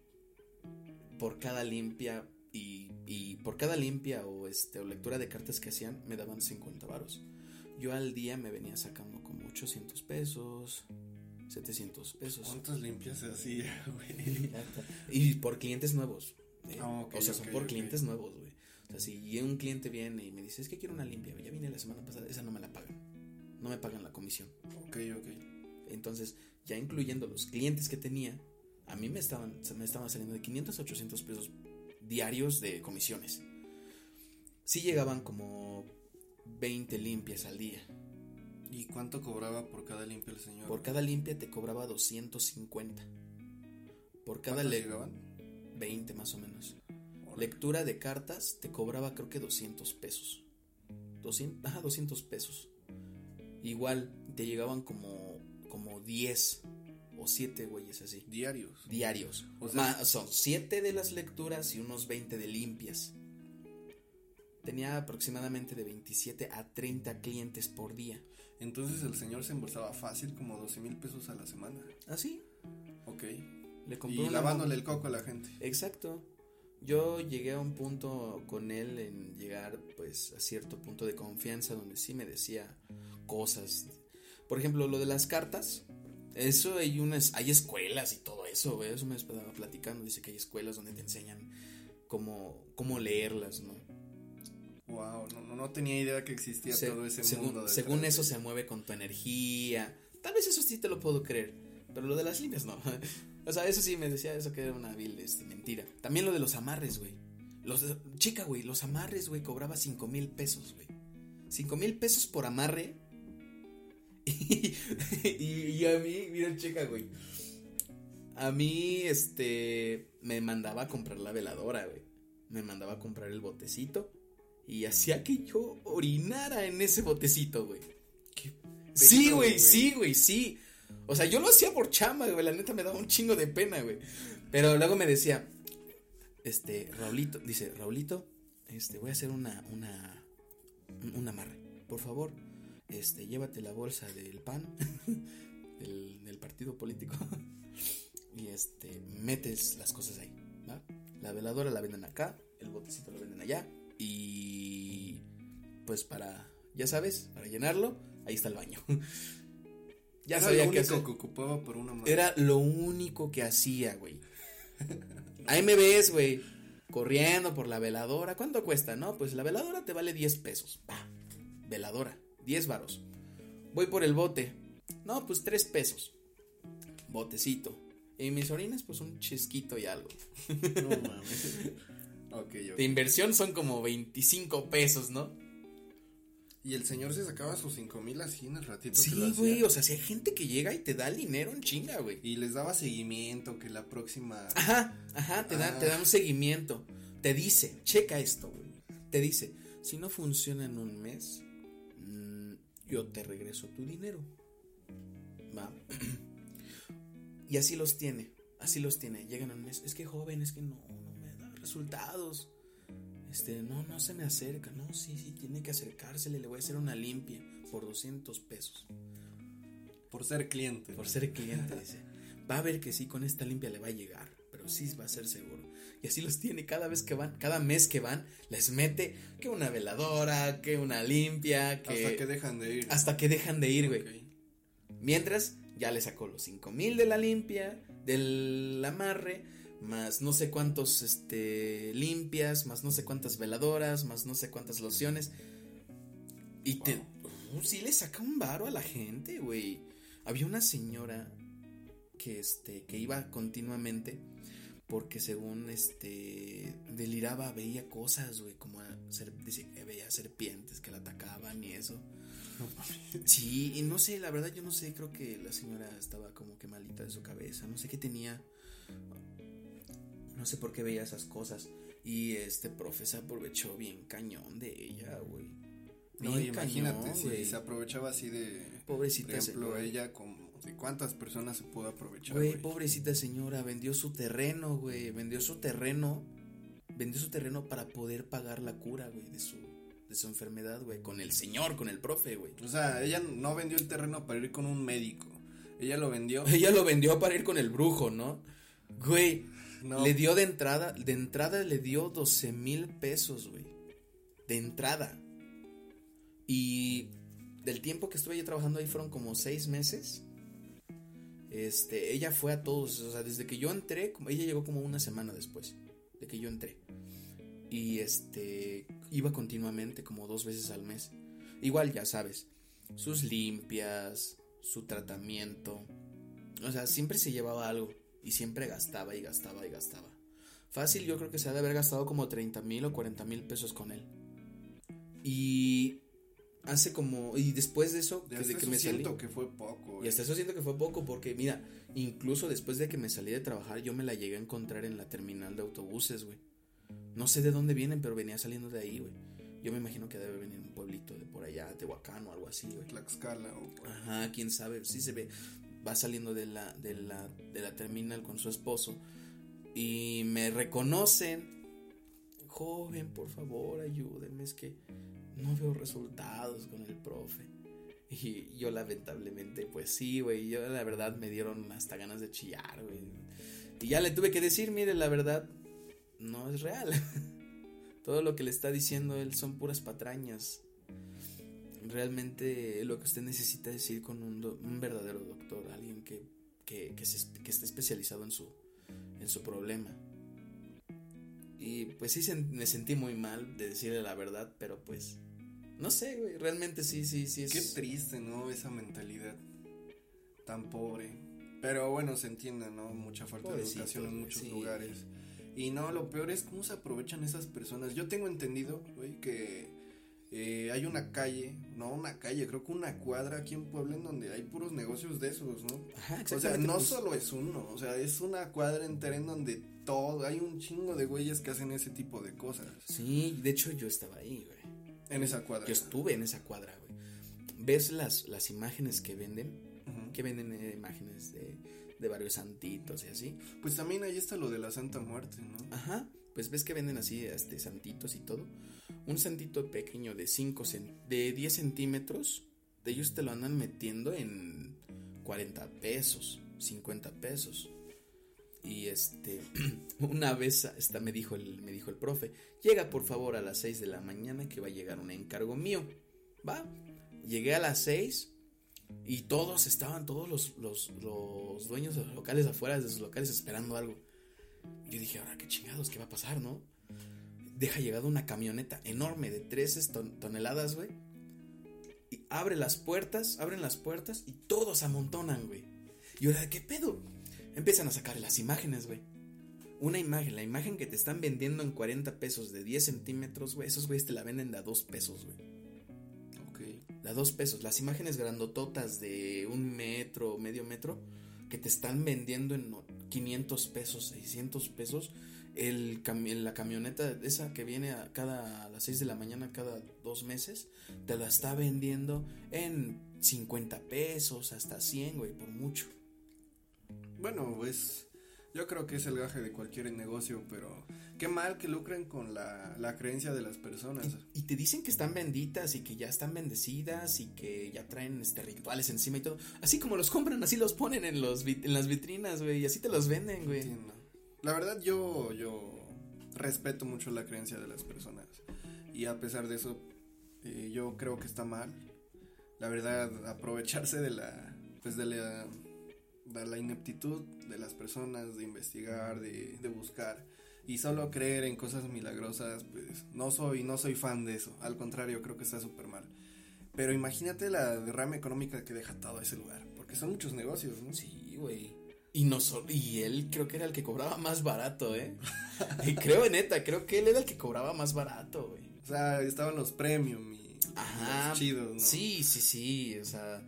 Por cada limpia y, y por cada limpia o este o lectura de cartas que hacían me daban 50 varos. Yo al día me venía sacando como 800 pesos, 700 pesos. ¿Cuántas limpias se hacía, *laughs* güey? Y por clientes nuevos. ¿eh? Ah, ok, o sea, son por clientes nuevos, güey. O sea, si un cliente viene y me dice, es que quiero una limpia, ya vine la semana pasada, esa no me la pagan. No me pagan la comisión. Ok, ok. Entonces, ya incluyendo los clientes que tenía, a mí me estaban, me estaban saliendo de 500 a 800 pesos diarios de comisiones. Sí llegaban como 20 limpias al día. ¿Y cuánto cobraba por cada limpia el señor? Por cada limpia te cobraba 250. Por cada ¿Cuántas le llegaban? 20 más o menos. Órale. Lectura de cartas te cobraba creo que 200 pesos. 200, ajá, 200 pesos. Igual te llegaban como como 10 o 7 güeyes así. Diarios. diarios. O sea- Ma- son 7 de las lecturas y unos 20 de limpias. Tenía aproximadamente de 27 a 30 clientes por día. Entonces el señor se embolsaba fácil como 12 mil pesos a la semana. Así. Ok. Le compró Y lavándole el coco a la gente. Exacto. Yo llegué a un punto con él en llegar pues a cierto punto de confianza donde sí me decía cosas. Por ejemplo, lo de las cartas. Eso hay unas, hay escuelas y todo eso, güey, eso me estaba platicando, dice que hay escuelas donde te enseñan cómo, cómo leerlas, ¿no? Wow, no, tenía idea que existía Se- todo ese según, mundo. según eso se mueve con tu energía. Tal vez eso sí te lo puedo creer. Pero lo de las líneas no. *laughs* o sea, eso sí me decía eso que era una vil este, mentira. También lo de los amarres, güey. Los chica, güey, los amarres, güey, cobraba cinco mil pesos, güey. Cinco mil pesos por amarre. *laughs* Y, y, y a mí, mira, chica, güey. A mí, este, me mandaba a comprar la veladora, güey. Me mandaba a comprar el botecito. Y hacía que yo orinara en ese botecito, güey. Sí, güey, sí, güey, sí. O sea, yo lo hacía por chamba, güey. La neta me daba un chingo de pena, güey. Pero luego me decía, este, Raulito, dice, Raulito, este, voy a hacer una, una, un- un amarre. Por favor, este, llévate la bolsa del pan, *laughs* del, del partido político. *laughs* y este, metes las cosas ahí, ¿va? La veladora la venden acá, el botecito lo venden allá. Y pues para, ya sabes, para llenarlo, ahí está el baño. *laughs* ya Era sabía lo que único hacer. que ocupaba por una madre. Era lo único que hacía, güey. *laughs* Ahí me ves, güey, corriendo por la veladora. ¿Cuánto cuesta? No, pues la veladora te vale 10 pesos. Pa, veladora, 10 varos. Voy por el bote. No, pues 3 pesos. Botecito. Y mis orinas, pues un chisquito y algo. No mames. De inversión son como 25 pesos, ¿no? Y el señor se sacaba sus cinco mil así en el ratito Sí, güey. O sea, si hay gente que llega y te da el dinero en chinga, güey. Y les daba seguimiento, que la próxima... Ajá, ajá, te da, Ah. te da un seguimiento. Te dice, checa esto, güey. Te dice, si no funciona en un mes, mm, yo te regreso tu dinero. Va. *clears throat* y así los tiene, así los tiene. Llegan en un mes, es que joven, es que no, resultados. Este, no, no se me acerca. No, sí, sí, tiene que acercársele. Le voy a hacer una limpia por 200 pesos. Por ser cliente. Por ser *laughs* cliente, dice. Va a ver que sí, con esta limpia le va a llegar, pero sí va a ser seguro. Y así los tiene cada vez que van, cada mes que van, les mete que una veladora, que una limpia, que... Hasta que dejan de ir. hasta que dejan de ir, güey. Mientras, ya le sacó los cinco mil de la limpia, del amarre, más no sé cuántos, este, limpias, más no sé cuántas veladoras, más no sé cuántas lociones. Y te, uh, sí le saca un varo a la gente, güey. Había una señora que, este, que iba continuamente porque según este deliraba, veía cosas, güey, como ser, veía serpientes que la atacaban y eso. Sí, y no sé, la verdad yo no sé, creo que la señora estaba como que malita de su cabeza, no sé qué tenía. No sé por qué veía esas cosas. Y este profe se aprovechó bien cañón de ella, güey. No, imagínate, si se aprovechaba así de. Pobrecita. Por ejemplo, ella como. ¿De cuántas personas se pudo aprovechar? Güey, pobrecita señora, vendió su terreno, güey. Vendió su terreno. Vendió su terreno para poder pagar la cura, güey, de su, de su enfermedad, güey. Con el señor, con el profe, güey. O sea, ella no vendió el terreno para ir con un médico. Ella lo vendió. *laughs* Ella lo vendió para ir con el brujo, ¿no? Güey, le dio de entrada, de entrada le dio 12 mil pesos, güey. De entrada. Y del tiempo que estuve yo trabajando ahí fueron como seis meses. Este, ella fue a todos, o sea, desde que yo entré, ella llegó como una semana después de que yo entré. Y este, iba continuamente como dos veces al mes. Igual, ya sabes, sus limpias, su tratamiento. O sea, siempre se llevaba algo. Y siempre gastaba y gastaba y gastaba. Fácil, yo creo que se ha de haber gastado como 30 mil o 40 mil pesos con él. Y hace como. Y después de eso, desde que me siento que fue poco. Y hasta eso siento que fue poco, porque mira, incluso después de que me salí de trabajar, yo me la llegué a encontrar en la terminal de autobuses, güey. No sé de dónde vienen, pero venía saliendo de ahí, güey. Yo me imagino que debe venir un pueblito de por allá, Tehuacán o algo así, güey. Tlaxcala o. Ajá, quién sabe, sí se ve va saliendo de la, de la, de la terminal con su esposo y me reconocen. Joven, por favor, ayúdenme, es que no veo resultados con el profe. Y yo lamentablemente, pues sí, güey, yo la verdad me dieron hasta ganas de chillar, güey. Y ya le tuve que decir, mire, la verdad no es real. *laughs* Todo lo que le está diciendo él son puras patrañas realmente lo que usted necesita es ir con un, verdadero doctor, alguien que, que, que, esté especializado en su, en su problema. Y pues sí me sentí muy mal de decirle la verdad, pero pues no sé, güey, realmente sí, sí, sí es... Qué triste, ¿no? Esa mentalidad tan pobre. Pero bueno, se entiende, ¿no? Mucha falta de educación en muchos lugares. Y no, lo peor es cómo se aprovechan esas personas. Yo tengo entendido, güey, que eh, hay una calle, no una calle, creo que una cuadra aquí en Puebla en donde hay puros negocios de esos, ¿no? o sea, no pues. solo es uno, o sea, es una cuadra entera en donde todo, hay un chingo de güeyes que hacen ese tipo de cosas. Sí, de hecho yo estaba ahí, güey. En esa cuadra. Yo estuve en esa cuadra, güey. ¿Ves las, las imágenes que venden? Que venden eh, imágenes de, de varios santitos y así. Pues también ahí está lo de la Santa Muerte, ¿no? Ajá, pues ves que venden así, este, santitos y todo un santito pequeño de 5 de 10 centímetros, de ellos te lo andan metiendo en 40 pesos, 50 pesos. Y este, *clears throat* una vez esta me dijo el, me dijo el profe, llega por favor a las 6 de la mañana que va a llegar un encargo mío. Va, llegué a las 6 y todos estaban, todos los, los, los dueños de los locales afuera de sus locales esperando algo. Yo dije, ahora qué chingados, ¿qué va a pasar, no? deja llegado una camioneta enorme de 13 toneladas, güey. Y abre las puertas, abren las puertas y todos amontonan, güey. Y ahora, ¿qué pedo? Empiezan a sacar las imágenes, güey. Una imagen, la imagen que te están vendiendo en 40 pesos de 10 centímetros, güey. Esos güeyes te la venden de a 2 pesos, güey. Ok. De a 2 pesos. Las imágenes grandototas de un metro, medio metro, que te están vendiendo en 500 pesos, 600 pesos el la camioneta esa que viene a cada a las 6 de la mañana cada dos meses te la está vendiendo en 50 pesos hasta 100 güey por mucho. Bueno pues yo creo que es el gaje de cualquier negocio pero qué mal que lucren con la, la creencia de las personas. Y, te dicen que están benditas y que ya están bendecidas y que ya traen este rituales encima y todo. Así como los compran así los ponen en los en las vitrinas güey y así te los venden güey. La verdad yo, yo respeto mucho la creencia de las personas. Y a pesar de eso eh, yo creo que está mal. La verdad aprovecharse de la pues de la, de la ineptitud de las personas de investigar, de, de buscar y solo creer en cosas milagrosas, pues no soy no soy fan de eso. Al contrario, creo que está súper mal. Pero imagínate la derrama económica que deja todo ese lugar, porque son muchos negocios, ¿no? Sí, güey. Y, no y él creo que era el que cobraba más barato, ¿eh? *laughs* y creo, neta, creo que él era el que cobraba más barato, güey. O sea, estaban los premium y Ajá, los chidos, ¿no? Sí, sí, sí, o sea.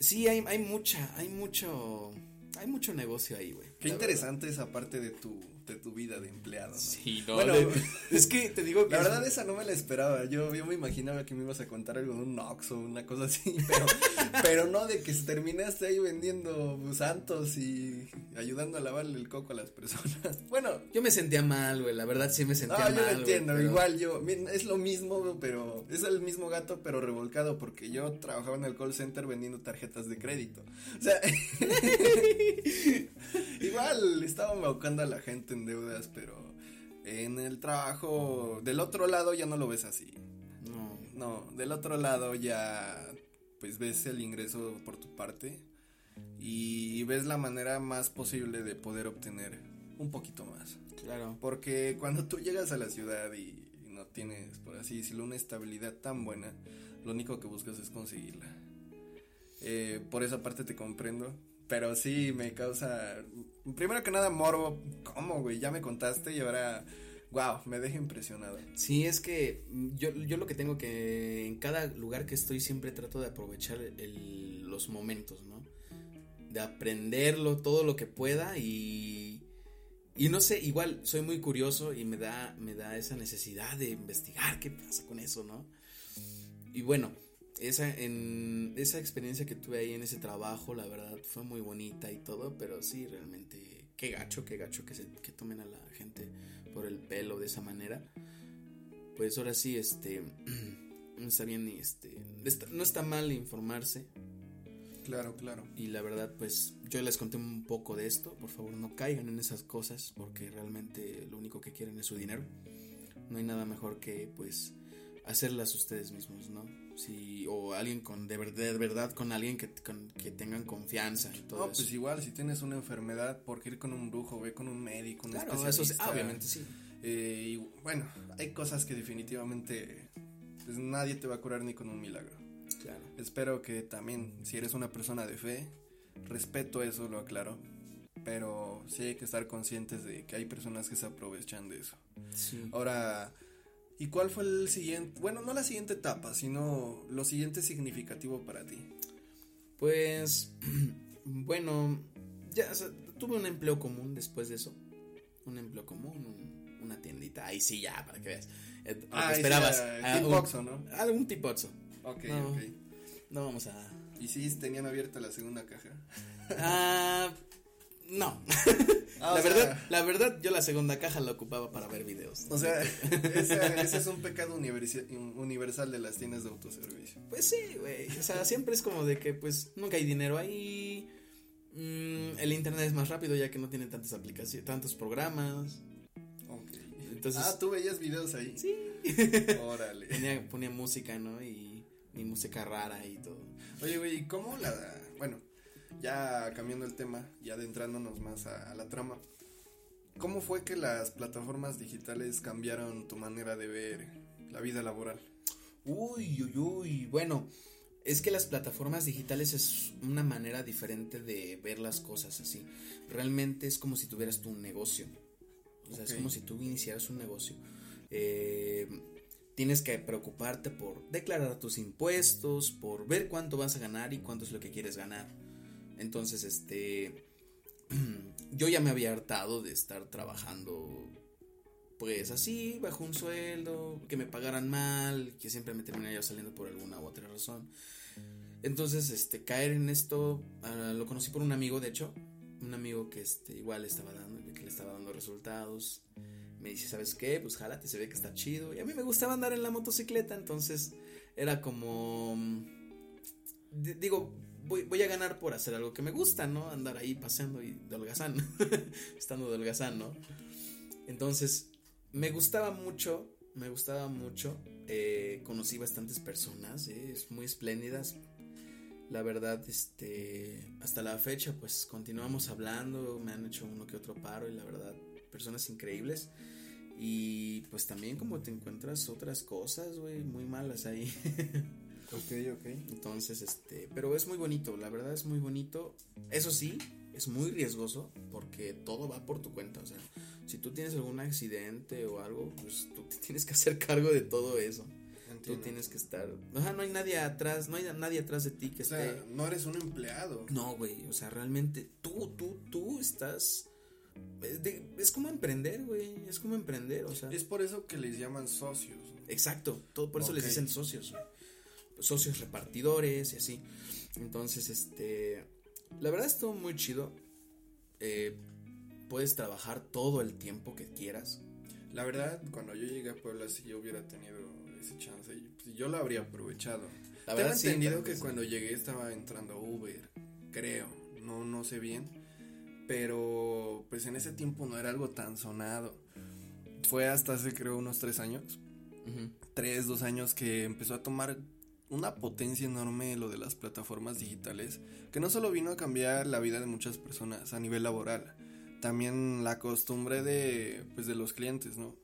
Sí, hay, hay mucha, hay mucho, hay mucho negocio ahí, güey. Qué interesante esa parte de tu de tu vida de empleado. ¿no? Sí, no. Bueno, *laughs* es que te digo que. La verdad, *laughs* esa no me la esperaba. Yo, yo me imaginaba que me ibas a contar algo de un Nox o una cosa así, *laughs* pero, pero no de que terminaste ahí vendiendo santos y ayudando a lavarle el coco a las personas. Bueno. Yo me sentía mal, güey. La verdad sí me sentía mal. No, yo lo entiendo. Igual yo. Es lo mismo, pero. Es el mismo gato, pero revolcado, porque yo trabajaba en el call center vendiendo tarjetas de crédito. O sea. igual estaba embaucando a la gente deudas, pero en el trabajo del otro lado ya no lo ves así. No. No, del otro lado ya pues ves el ingreso por tu parte y ves la manera más posible de poder obtener un poquito más. Claro. Porque cuando tú llegas a la ciudad y, no tienes, por así decirlo, una estabilidad tan buena, lo único que buscas es conseguirla. Eh, por esa parte te comprendo. Pero sí, me causa. Primero que nada, morbo. ¿Cómo, güey? Ya me contaste y ahora. Wow, me deja impresionado. Sí, es que yo, yo lo que tengo que. En cada lugar que estoy siempre trato de aprovechar el, los momentos, ¿no? De aprenderlo todo lo que pueda y. Y no sé, igual soy muy curioso y me da, me da esa necesidad de investigar qué pasa con eso, ¿no? Y bueno, esa, en esa experiencia que tuve ahí en ese trabajo, la verdad, fue muy bonita y todo, pero sí, realmente, qué gacho, qué gacho que, se, que tomen a la gente por el pelo de esa manera. Pues ahora sí, este, *clears throat* no está bien, este, no está mal informarse. Claro, claro. Y la verdad, pues yo les conté un poco de esto, por favor no caigan en esas cosas, porque realmente lo único que quieren es su dinero. No hay nada mejor que, pues, hacerlas ustedes mismos, ¿no? Si, o alguien con, de verdad, de verdad con alguien que, que tengan confianza y todo no, pues igual, si tienes una enfermedad, porque ir con un brujo, ve con un médico, un claro, especialista. obviamente sí. Eh, y bueno, hay cosas que definitivamente pues, nadie te va a curar ni con un milagro. Claro. Espero que también, si eres una persona de fe, respeto eso, lo aclaro. Pero sí hay que estar conscientes de que hay personas que se aprovechan de eso. Sí. Ahora, ¿Y cuál fue el siguiente, bueno, no la siguiente etapa, sino lo siguiente significativo para ti? Pues, *clears throat* bueno, ya tuve un empleo común después de eso. Un empleo común, una tiendita. Ahí sí, ya, para que veas. Eh, ah, esperabas. Ah, tipo ¿no? Algún tipo Oxo. Ok, no, ok. No vamos a. ¿Y si tenían abierta la segunda caja? Ah. No. Ah, *laughs* la verdad, la verdad, yo la segunda caja la ocupaba para ver videos. O sea, *laughs* ese, es un pecado universal de las tiendas de autoservicio. Pues sí, güey. O sea, siempre es como de que, pues, nunca hay dinero ahí. Mm, el internet es más rápido ya que no tiene tantas aplicaciones, tantos programas. Ok. Entonces, ah, tú veías videos ahí. Sí. *laughs* Órale. Ponía, ponía música, ¿no? Y, y música rara y todo. Oye, güey, ¿y cómo la. Bueno, ya cambiando el tema y adentrándonos más a, la trama, ¿cómo fue que las plataformas digitales cambiaron tu manera de ver la vida laboral? Uy, uy, uy, bueno, es que las plataformas digitales es una manera diferente de ver las cosas así. Realmente es como si tuvieras tu un negocio. O sea, es como si tú iniciaras un negocio. Eh, tienes que preocuparte por declarar tus impuestos, por ver cuánto vas a ganar y cuánto es lo que quieres ganar. Entonces, este, *clears throat* yo ya me había hartado de estar trabajando pues así, bajo un sueldo, que me pagaran mal, que siempre me terminara saliendo por alguna u otra razón. Entonces, este, caer en esto, ah, lo conocí por un amigo, de hecho, un amigo que este, igual estaba dando, que le estaba dando resultados. Me dice, ¿sabes qué? Pues jálate, se ve que está chido. Y a mí me gustaba andar en la motocicleta, entonces era como, digo, voy, a ganar por hacer algo que me gusta, ¿no? Andar ahí paseando y de holgazán, *laughs* estando de holgazán, ¿no? Entonces, me gustaba mucho, me gustaba mucho, eh, conocí bastantes personas, eh, muy espléndidas, la verdad, este, hasta la fecha, pues continuamos hablando, me han hecho uno que otro paro y la verdad, personas increíbles. Y pues también como te encuentras otras cosas, güey, muy malas ahí. *laughs* Ok, ok. Entonces, este, pero es muy bonito, la verdad es muy bonito. Eso sí, es muy riesgoso porque todo va por tu cuenta. O sea, si tú tienes algún accidente o algo, pues tú te *laughs* tienes que hacer cargo de todo eso. Tú tienes que estar. O sea, no hay nadie atrás, no hay nadie atrás de ti que o sea, No eres un empleado. No, güey. O sea, realmente tú, tú, tú estás. es como emprender, güey. Es como emprender, o sea. Es por eso que les llaman socios. Exacto. Todo por eso les dicen socios, güey. Socios repartidores y así. Entonces, este. La verdad estuvo muy chido. Eh, puedes trabajar todo el tiempo que quieras. La verdad, cuando yo llegué a Puebla, si yo hubiera tenido ese chance, pues, yo lo habría aprovechado. La verdad, Tengo entendido que cuando llegué estaba entrando Uber, creo, no, no sé bien, pero pues en ese tiempo no era algo tan sonado. Fue hasta hace creo unos tres años, tres, dos años que empezó a tomar una potencia enorme lo de las plataformas digitales, que no solo vino a cambiar la vida de muchas personas a nivel laboral, también la costumbre de, pues, de los clientes, ¿no?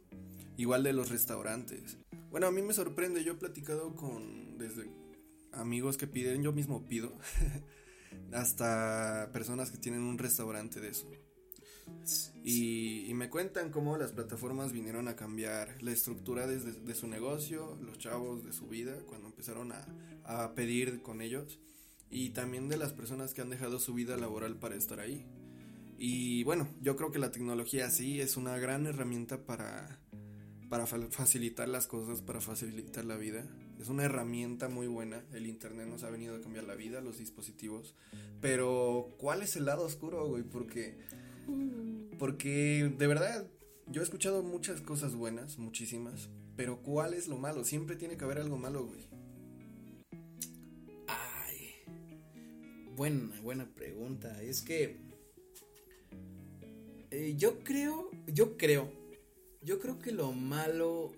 Igual de los restaurantes. Bueno, a mí me sorprende, yo he platicado con desde amigos que piden, yo mismo pido, *laughs* hasta personas que tienen un restaurante de eso. Y, me cuentan cómo las plataformas vinieron a cambiar la estructura de, su negocio, los chavos de su vida, cuando empezaron a, a pedir con ellos, y también de las personas que han dejado su vida laboral para estar ahí. Y bueno, yo creo que la tecnología sí es una gran herramienta para, para facilitar las cosas, para facilitar la vida. Es una herramienta muy buena. El Internet nos ha venido a cambiar la vida, los dispositivos. Pero, ¿cuál es el lado oscuro, güey? Porque, porque de verdad, yo he escuchado muchas cosas buenas, muchísimas. Pero, ¿cuál es lo malo? Siempre tiene que haber algo malo, güey. Ay, buena, buena pregunta. Es que eh, yo creo, yo creo, yo creo que lo malo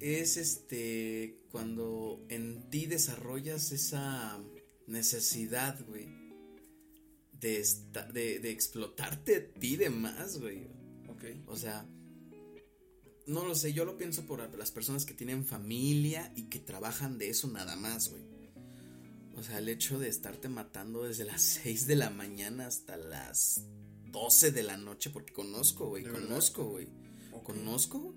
es este cuando en ti desarrollas esa necesidad, güey, de, de, de explotarte a ti de más, güey. Ok. O sea, no lo sé, yo lo pienso por las personas que tienen familia y que trabajan de eso nada más, güey. O sea, el hecho de estarte matando desde las *laughs* 6 de la mañana hasta las 12 de la noche, porque conozco, güey, conozco, güey. Conozco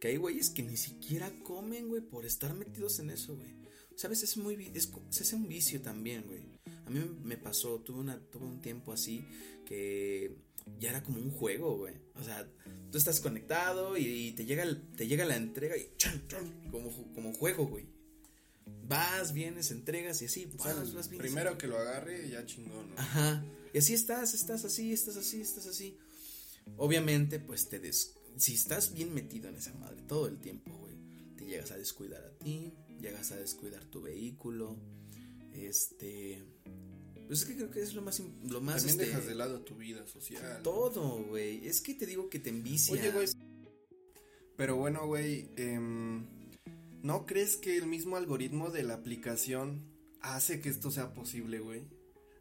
que hay güeyes que ni siquiera comen, güey, por estar metidos en eso, güey. ¿Sabes? Es muy, es, es un vicio también, güey. A mí me pasó, tuve, una, tuve un tiempo así que ya era como un juego, güey. O sea, tú estás conectado y, te, llega te llega la entrega y chan, como, como juego, güey. Vas, vienes, entregas y así, vas, vas, Primero que lo agarre, ya chingón, ¿no? Ajá. Y así estás, estás así, estás así, estás así. Obviamente, pues te des... Si estás bien metido en esa madre todo el tiempo, güey, te llegas a descuidar a ti, llegas a descuidar tu vehículo, este... Pues es que creo que es lo más... Lo más También este, dejas de lado tu vida social. Todo, güey. Es que te digo que te envicia. Oye, güey. Pero bueno, güey, em, ¿no crees que el mismo algoritmo de la aplicación hace que esto sea posible, güey?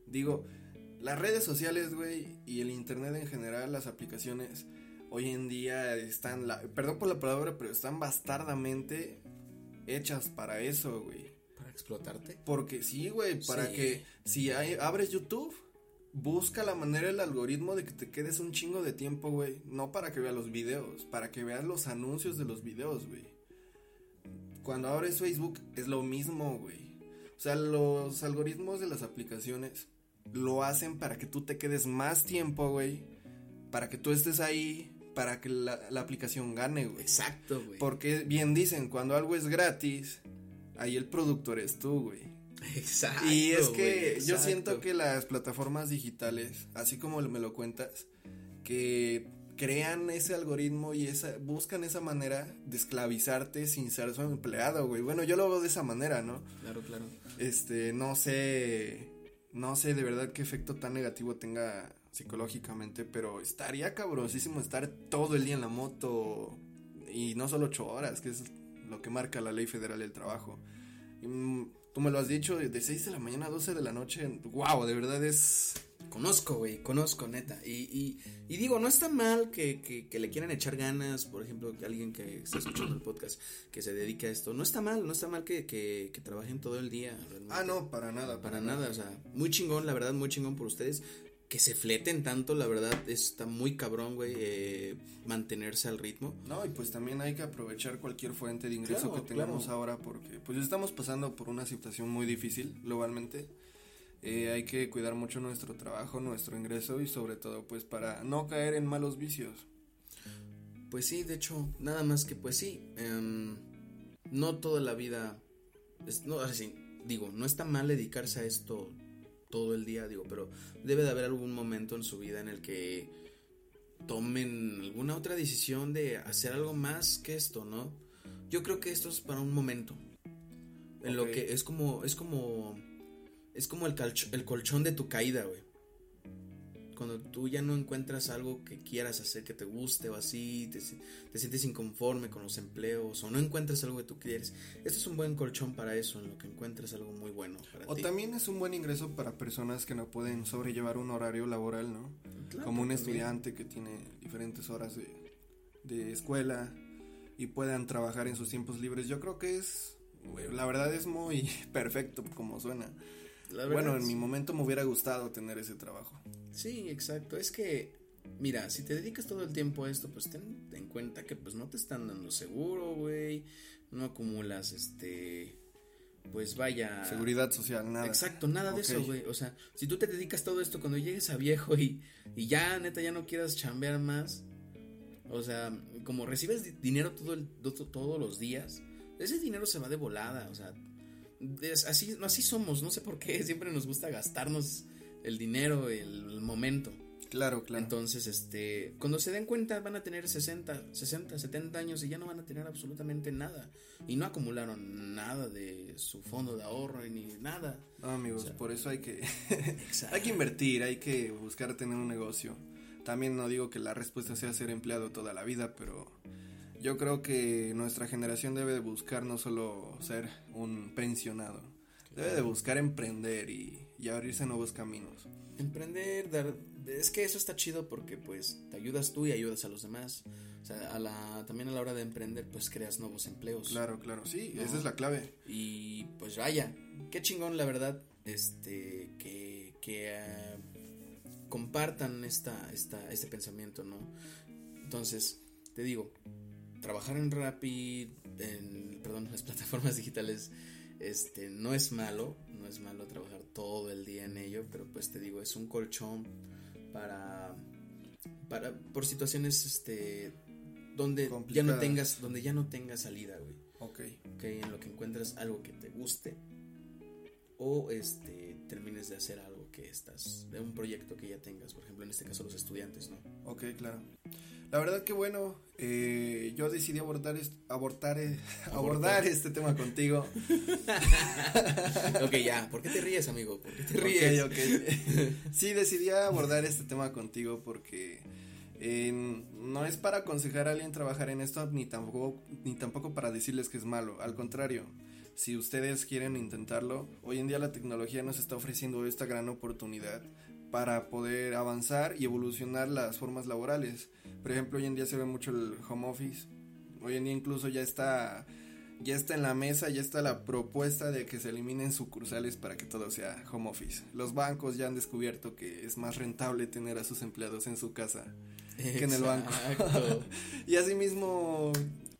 Digo, las redes sociales, güey, y el internet en general, las aplicaciones, hoy en día están, la, perdón por la palabra, pero están bastardamente hechas para eso, güey. ¿Para explotarte? Porque sí, güey, para que si hay, abres YouTube, busca la manera, el algoritmo de que te quedes un chingo de tiempo, güey. No para que veas los videos, para que veas los anuncios de los videos, güey. Cuando abres Facebook es lo mismo, güey. O sea, los algoritmos de las aplicaciones lo hacen para que tú te quedes más tiempo, güey. Para que tú estés ahí, para que la, aplicación gane, güey. Exacto, güey. Porque bien dicen, cuando algo es gratis, ahí el productor es tú, güey. Exacto. Y es que yo siento que las plataformas digitales, así como me lo cuentas, que crean ese algoritmo y esa buscan esa manera de esclavizarte sin ser su empleado, güey. Bueno, yo lo veo de esa manera, ¿no? Claro, claro. Este, no sé no sé de verdad qué efecto tan negativo tenga psicológicamente, pero estaría cabrosísimo estar todo el día en la moto y no solo ocho horas, que es lo que marca la ley federal del trabajo. Mm, tú me lo has dicho, de 6 de la mañana a 12 de la noche, wow, de verdad es Conozco, güey, conozco, neta. Y, y, y, digo, no está mal que, que, que, le quieran echar ganas, por ejemplo, que alguien que está escuchando el podcast, que se dedique a esto. No está mal, no está mal que, que, que trabajen todo el día. Realmente. Ah, no, para nada. Para, para nada. nada, o sea, muy chingón, la verdad, muy chingón por ustedes que se fleten tanto, la verdad, está muy cabrón, güey, eh, mantenerse al ritmo. No, y pues también hay que aprovechar cualquier fuente de ingreso que tengamos ahora porque pues estamos pasando por una situación muy difícil globalmente. Eh, hay que cuidar mucho nuestro trabajo, nuestro ingreso y sobre todo pues para no caer en malos vicios. Pues sí, de hecho, nada más que pues sí, eh, no toda la vida, es, no, así, digo, no está mal dedicarse a esto todo el día, digo, pero debe de haber algún momento en su vida en el que tomen alguna otra decisión de hacer algo más que esto, ¿no? Yo creo que esto es para un momento. En lo que es como, es como, es como el, el colchón de tu caída, güey cuando tú ya no encuentras algo que quieras hacer, que te guste o así, te, te, sientes inconforme con los empleos o no encuentras algo que tú quieres. Esto es un buen colchón para eso, en lo que encuentres algo muy bueno para o también es un buen ingreso para personas que no pueden sobrellevar un horario laboral, ¿no? Como un estudiante que tiene diferentes horas de, de escuela y puedan trabajar en sus tiempos libres. Yo creo que es, la verdad es muy *laughs* perfecto como suena. Bueno, en mi momento me hubiera gustado tener ese trabajo. Sí, exacto. Es que, mira, si te dedicas todo el tiempo a esto, pues ten en cuenta que pues no te están dando seguro, güey. No acumulas, este, pues vaya. Seguridad social, nada. Exacto, nada de eso, güey. O sea, si tú te dedicas todo esto cuando llegues a viejo y, y ya, neta, ya no quieras chambear más. O sea, como recibes dinero todo el, todos los días, ese dinero se va de volada. O sea, así, así somos, no sé por qué, siempre nos gusta gastarnos el dinero, el, momento. Claro, claro. Entonces, este, cuando se den cuenta van a tener 60, 60, 70 años y ya no van a tener absolutamente nada. Y no acumularon nada de su fondo de ahorro ni nada. No, amigos, por eso hay que, *laughs* hay que invertir, hay que buscar tener un negocio. También no digo que la respuesta sea ser empleado toda la vida, pero yo creo que nuestra generación debe de buscar no solo ser un pensionado, debe de buscar emprender y y abrirse nuevos caminos. Emprender, dar, es que eso está chido porque pues te ayudas tú y ayudas a los demás. O sea, a la, también a la hora de emprender pues creas nuevos empleos. Claro, claro, sí, esa es la clave. Y pues vaya, qué chingón la verdad, este, que, que uh, compartan esta, esta, este pensamiento, ¿no? Entonces, te digo, trabajar en Rapid, en, perdón, las *laughs* plataformas digitales, este, no es malo, no es malo trabajar todo el día en ello, pero pues te digo, es un colchón para, para por situaciones, este, donde ya no tengas, donde ya no tengas salida, güey. Ok. Ok, en lo que encuentras algo que te guste o este, termines de hacer algo que estás, de un proyecto que ya tengas, por ejemplo, en este caso los estudiantes, ¿no? Ok, claro. La verdad que bueno, eh, yo decidí abordar, abortar, eh, *laughs* abordar este tema contigo. ok, ya, ¿por qué te ríes, amigo? ¿Por qué te ríes? *laughs* sí, decidí abordar este tema contigo porque eh, no es para aconsejar a alguien trabajar en esto, ni tampoco, ni tampoco para decirles que es malo. Al contrario, si ustedes quieren intentarlo, hoy en día la tecnología nos está ofreciendo esta gran oportunidad para poder avanzar y evolucionar las formas laborales. Por ejemplo, hoy en día se ve mucho el home office. Hoy en día incluso ya está ya está en la mesa, ya está la propuesta de que se eliminen sucursales para que todo sea home office. Los bancos ya han descubierto que es más rentable tener a sus empleados en su casa que en el banco. *laughs* y asimismo,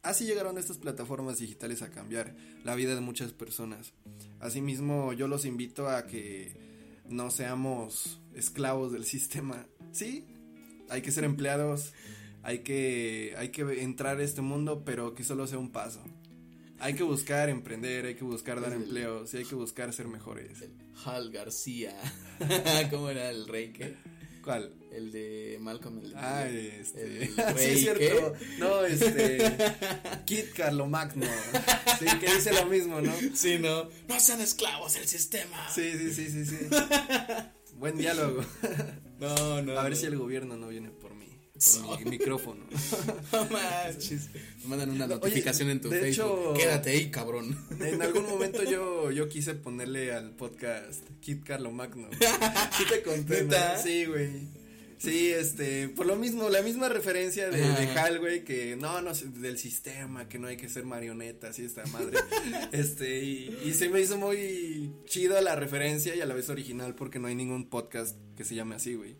así llegaron estas plataformas digitales a cambiar la vida de muchas personas. Asimismo, yo los invito a que no seamos esclavos del sistema. Sí, hay que ser empleados, hay que, hay que entrar a este mundo, pero que solo sea un paso. Hay que buscar emprender, hay que buscar dar empleos y hay que buscar ser mejores. Hal García. *laughs* ¿Cómo era el rey que? ¿Cuál? El de Malcolm. El ah, este. El rey *laughs* sí, cierto. No, este. Kit Carlomagno. Sí, que dice lo mismo, ¿no? Sí, no. No sean esclavos del sistema. Sí, sí, sí, sí, sí. *laughs* Buen diálogo. No, no. A ver si el gobierno no viene por. Por mi micrófono. *laughs* no manches. Me mandan una notificación en tu de Facebook. Hecho, Quédate ahí, cabrón. En algún *laughs* momento yo, yo quise ponerle al podcast Kit Carlo Magno. *laughs* Sí te conté, Sí, güey. Sí, este, por lo mismo, la misma referencia de, de Hal, güey, que no, no, del sistema, que no hay que ser marionetas y esta madre. este, y, y se me hizo muy chido la referencia y a la vez original porque no hay ningún podcast que se llame así, güey.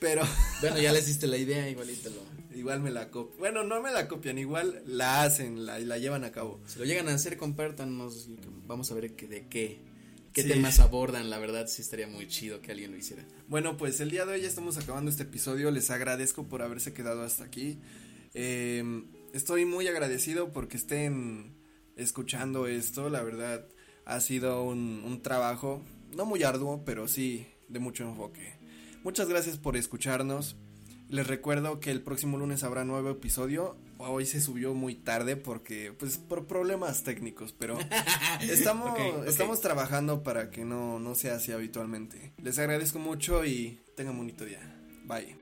Pero. *laughs* Bueno, ya les diste la idea, igualito Igual me la copian. Bueno, no me la copian, igual la hacen, la, la llevan a cabo. Si lo llegan a hacer, compártanos. Vamos a ver que, de qué. ¿Qué temas abordan? La verdad sí estaría muy chido que alguien lo hiciera. Bueno, pues el día de hoy ya estamos acabando este episodio. Les agradezco por haberse quedado hasta aquí. Eh, estoy muy agradecido porque estén escuchando esto. La verdad ha sido un, un trabajo, no muy arduo, pero sí de mucho enfoque. Muchas gracias por escucharnos. Les recuerdo que el próximo lunes habrá nuevo episodio. Hoy se subió muy tarde porque, pues, por problemas técnicos, pero *laughs* estamos, estamos trabajando para que no, no sea así habitualmente. Les agradezco mucho y tengan un bonito día. Bye.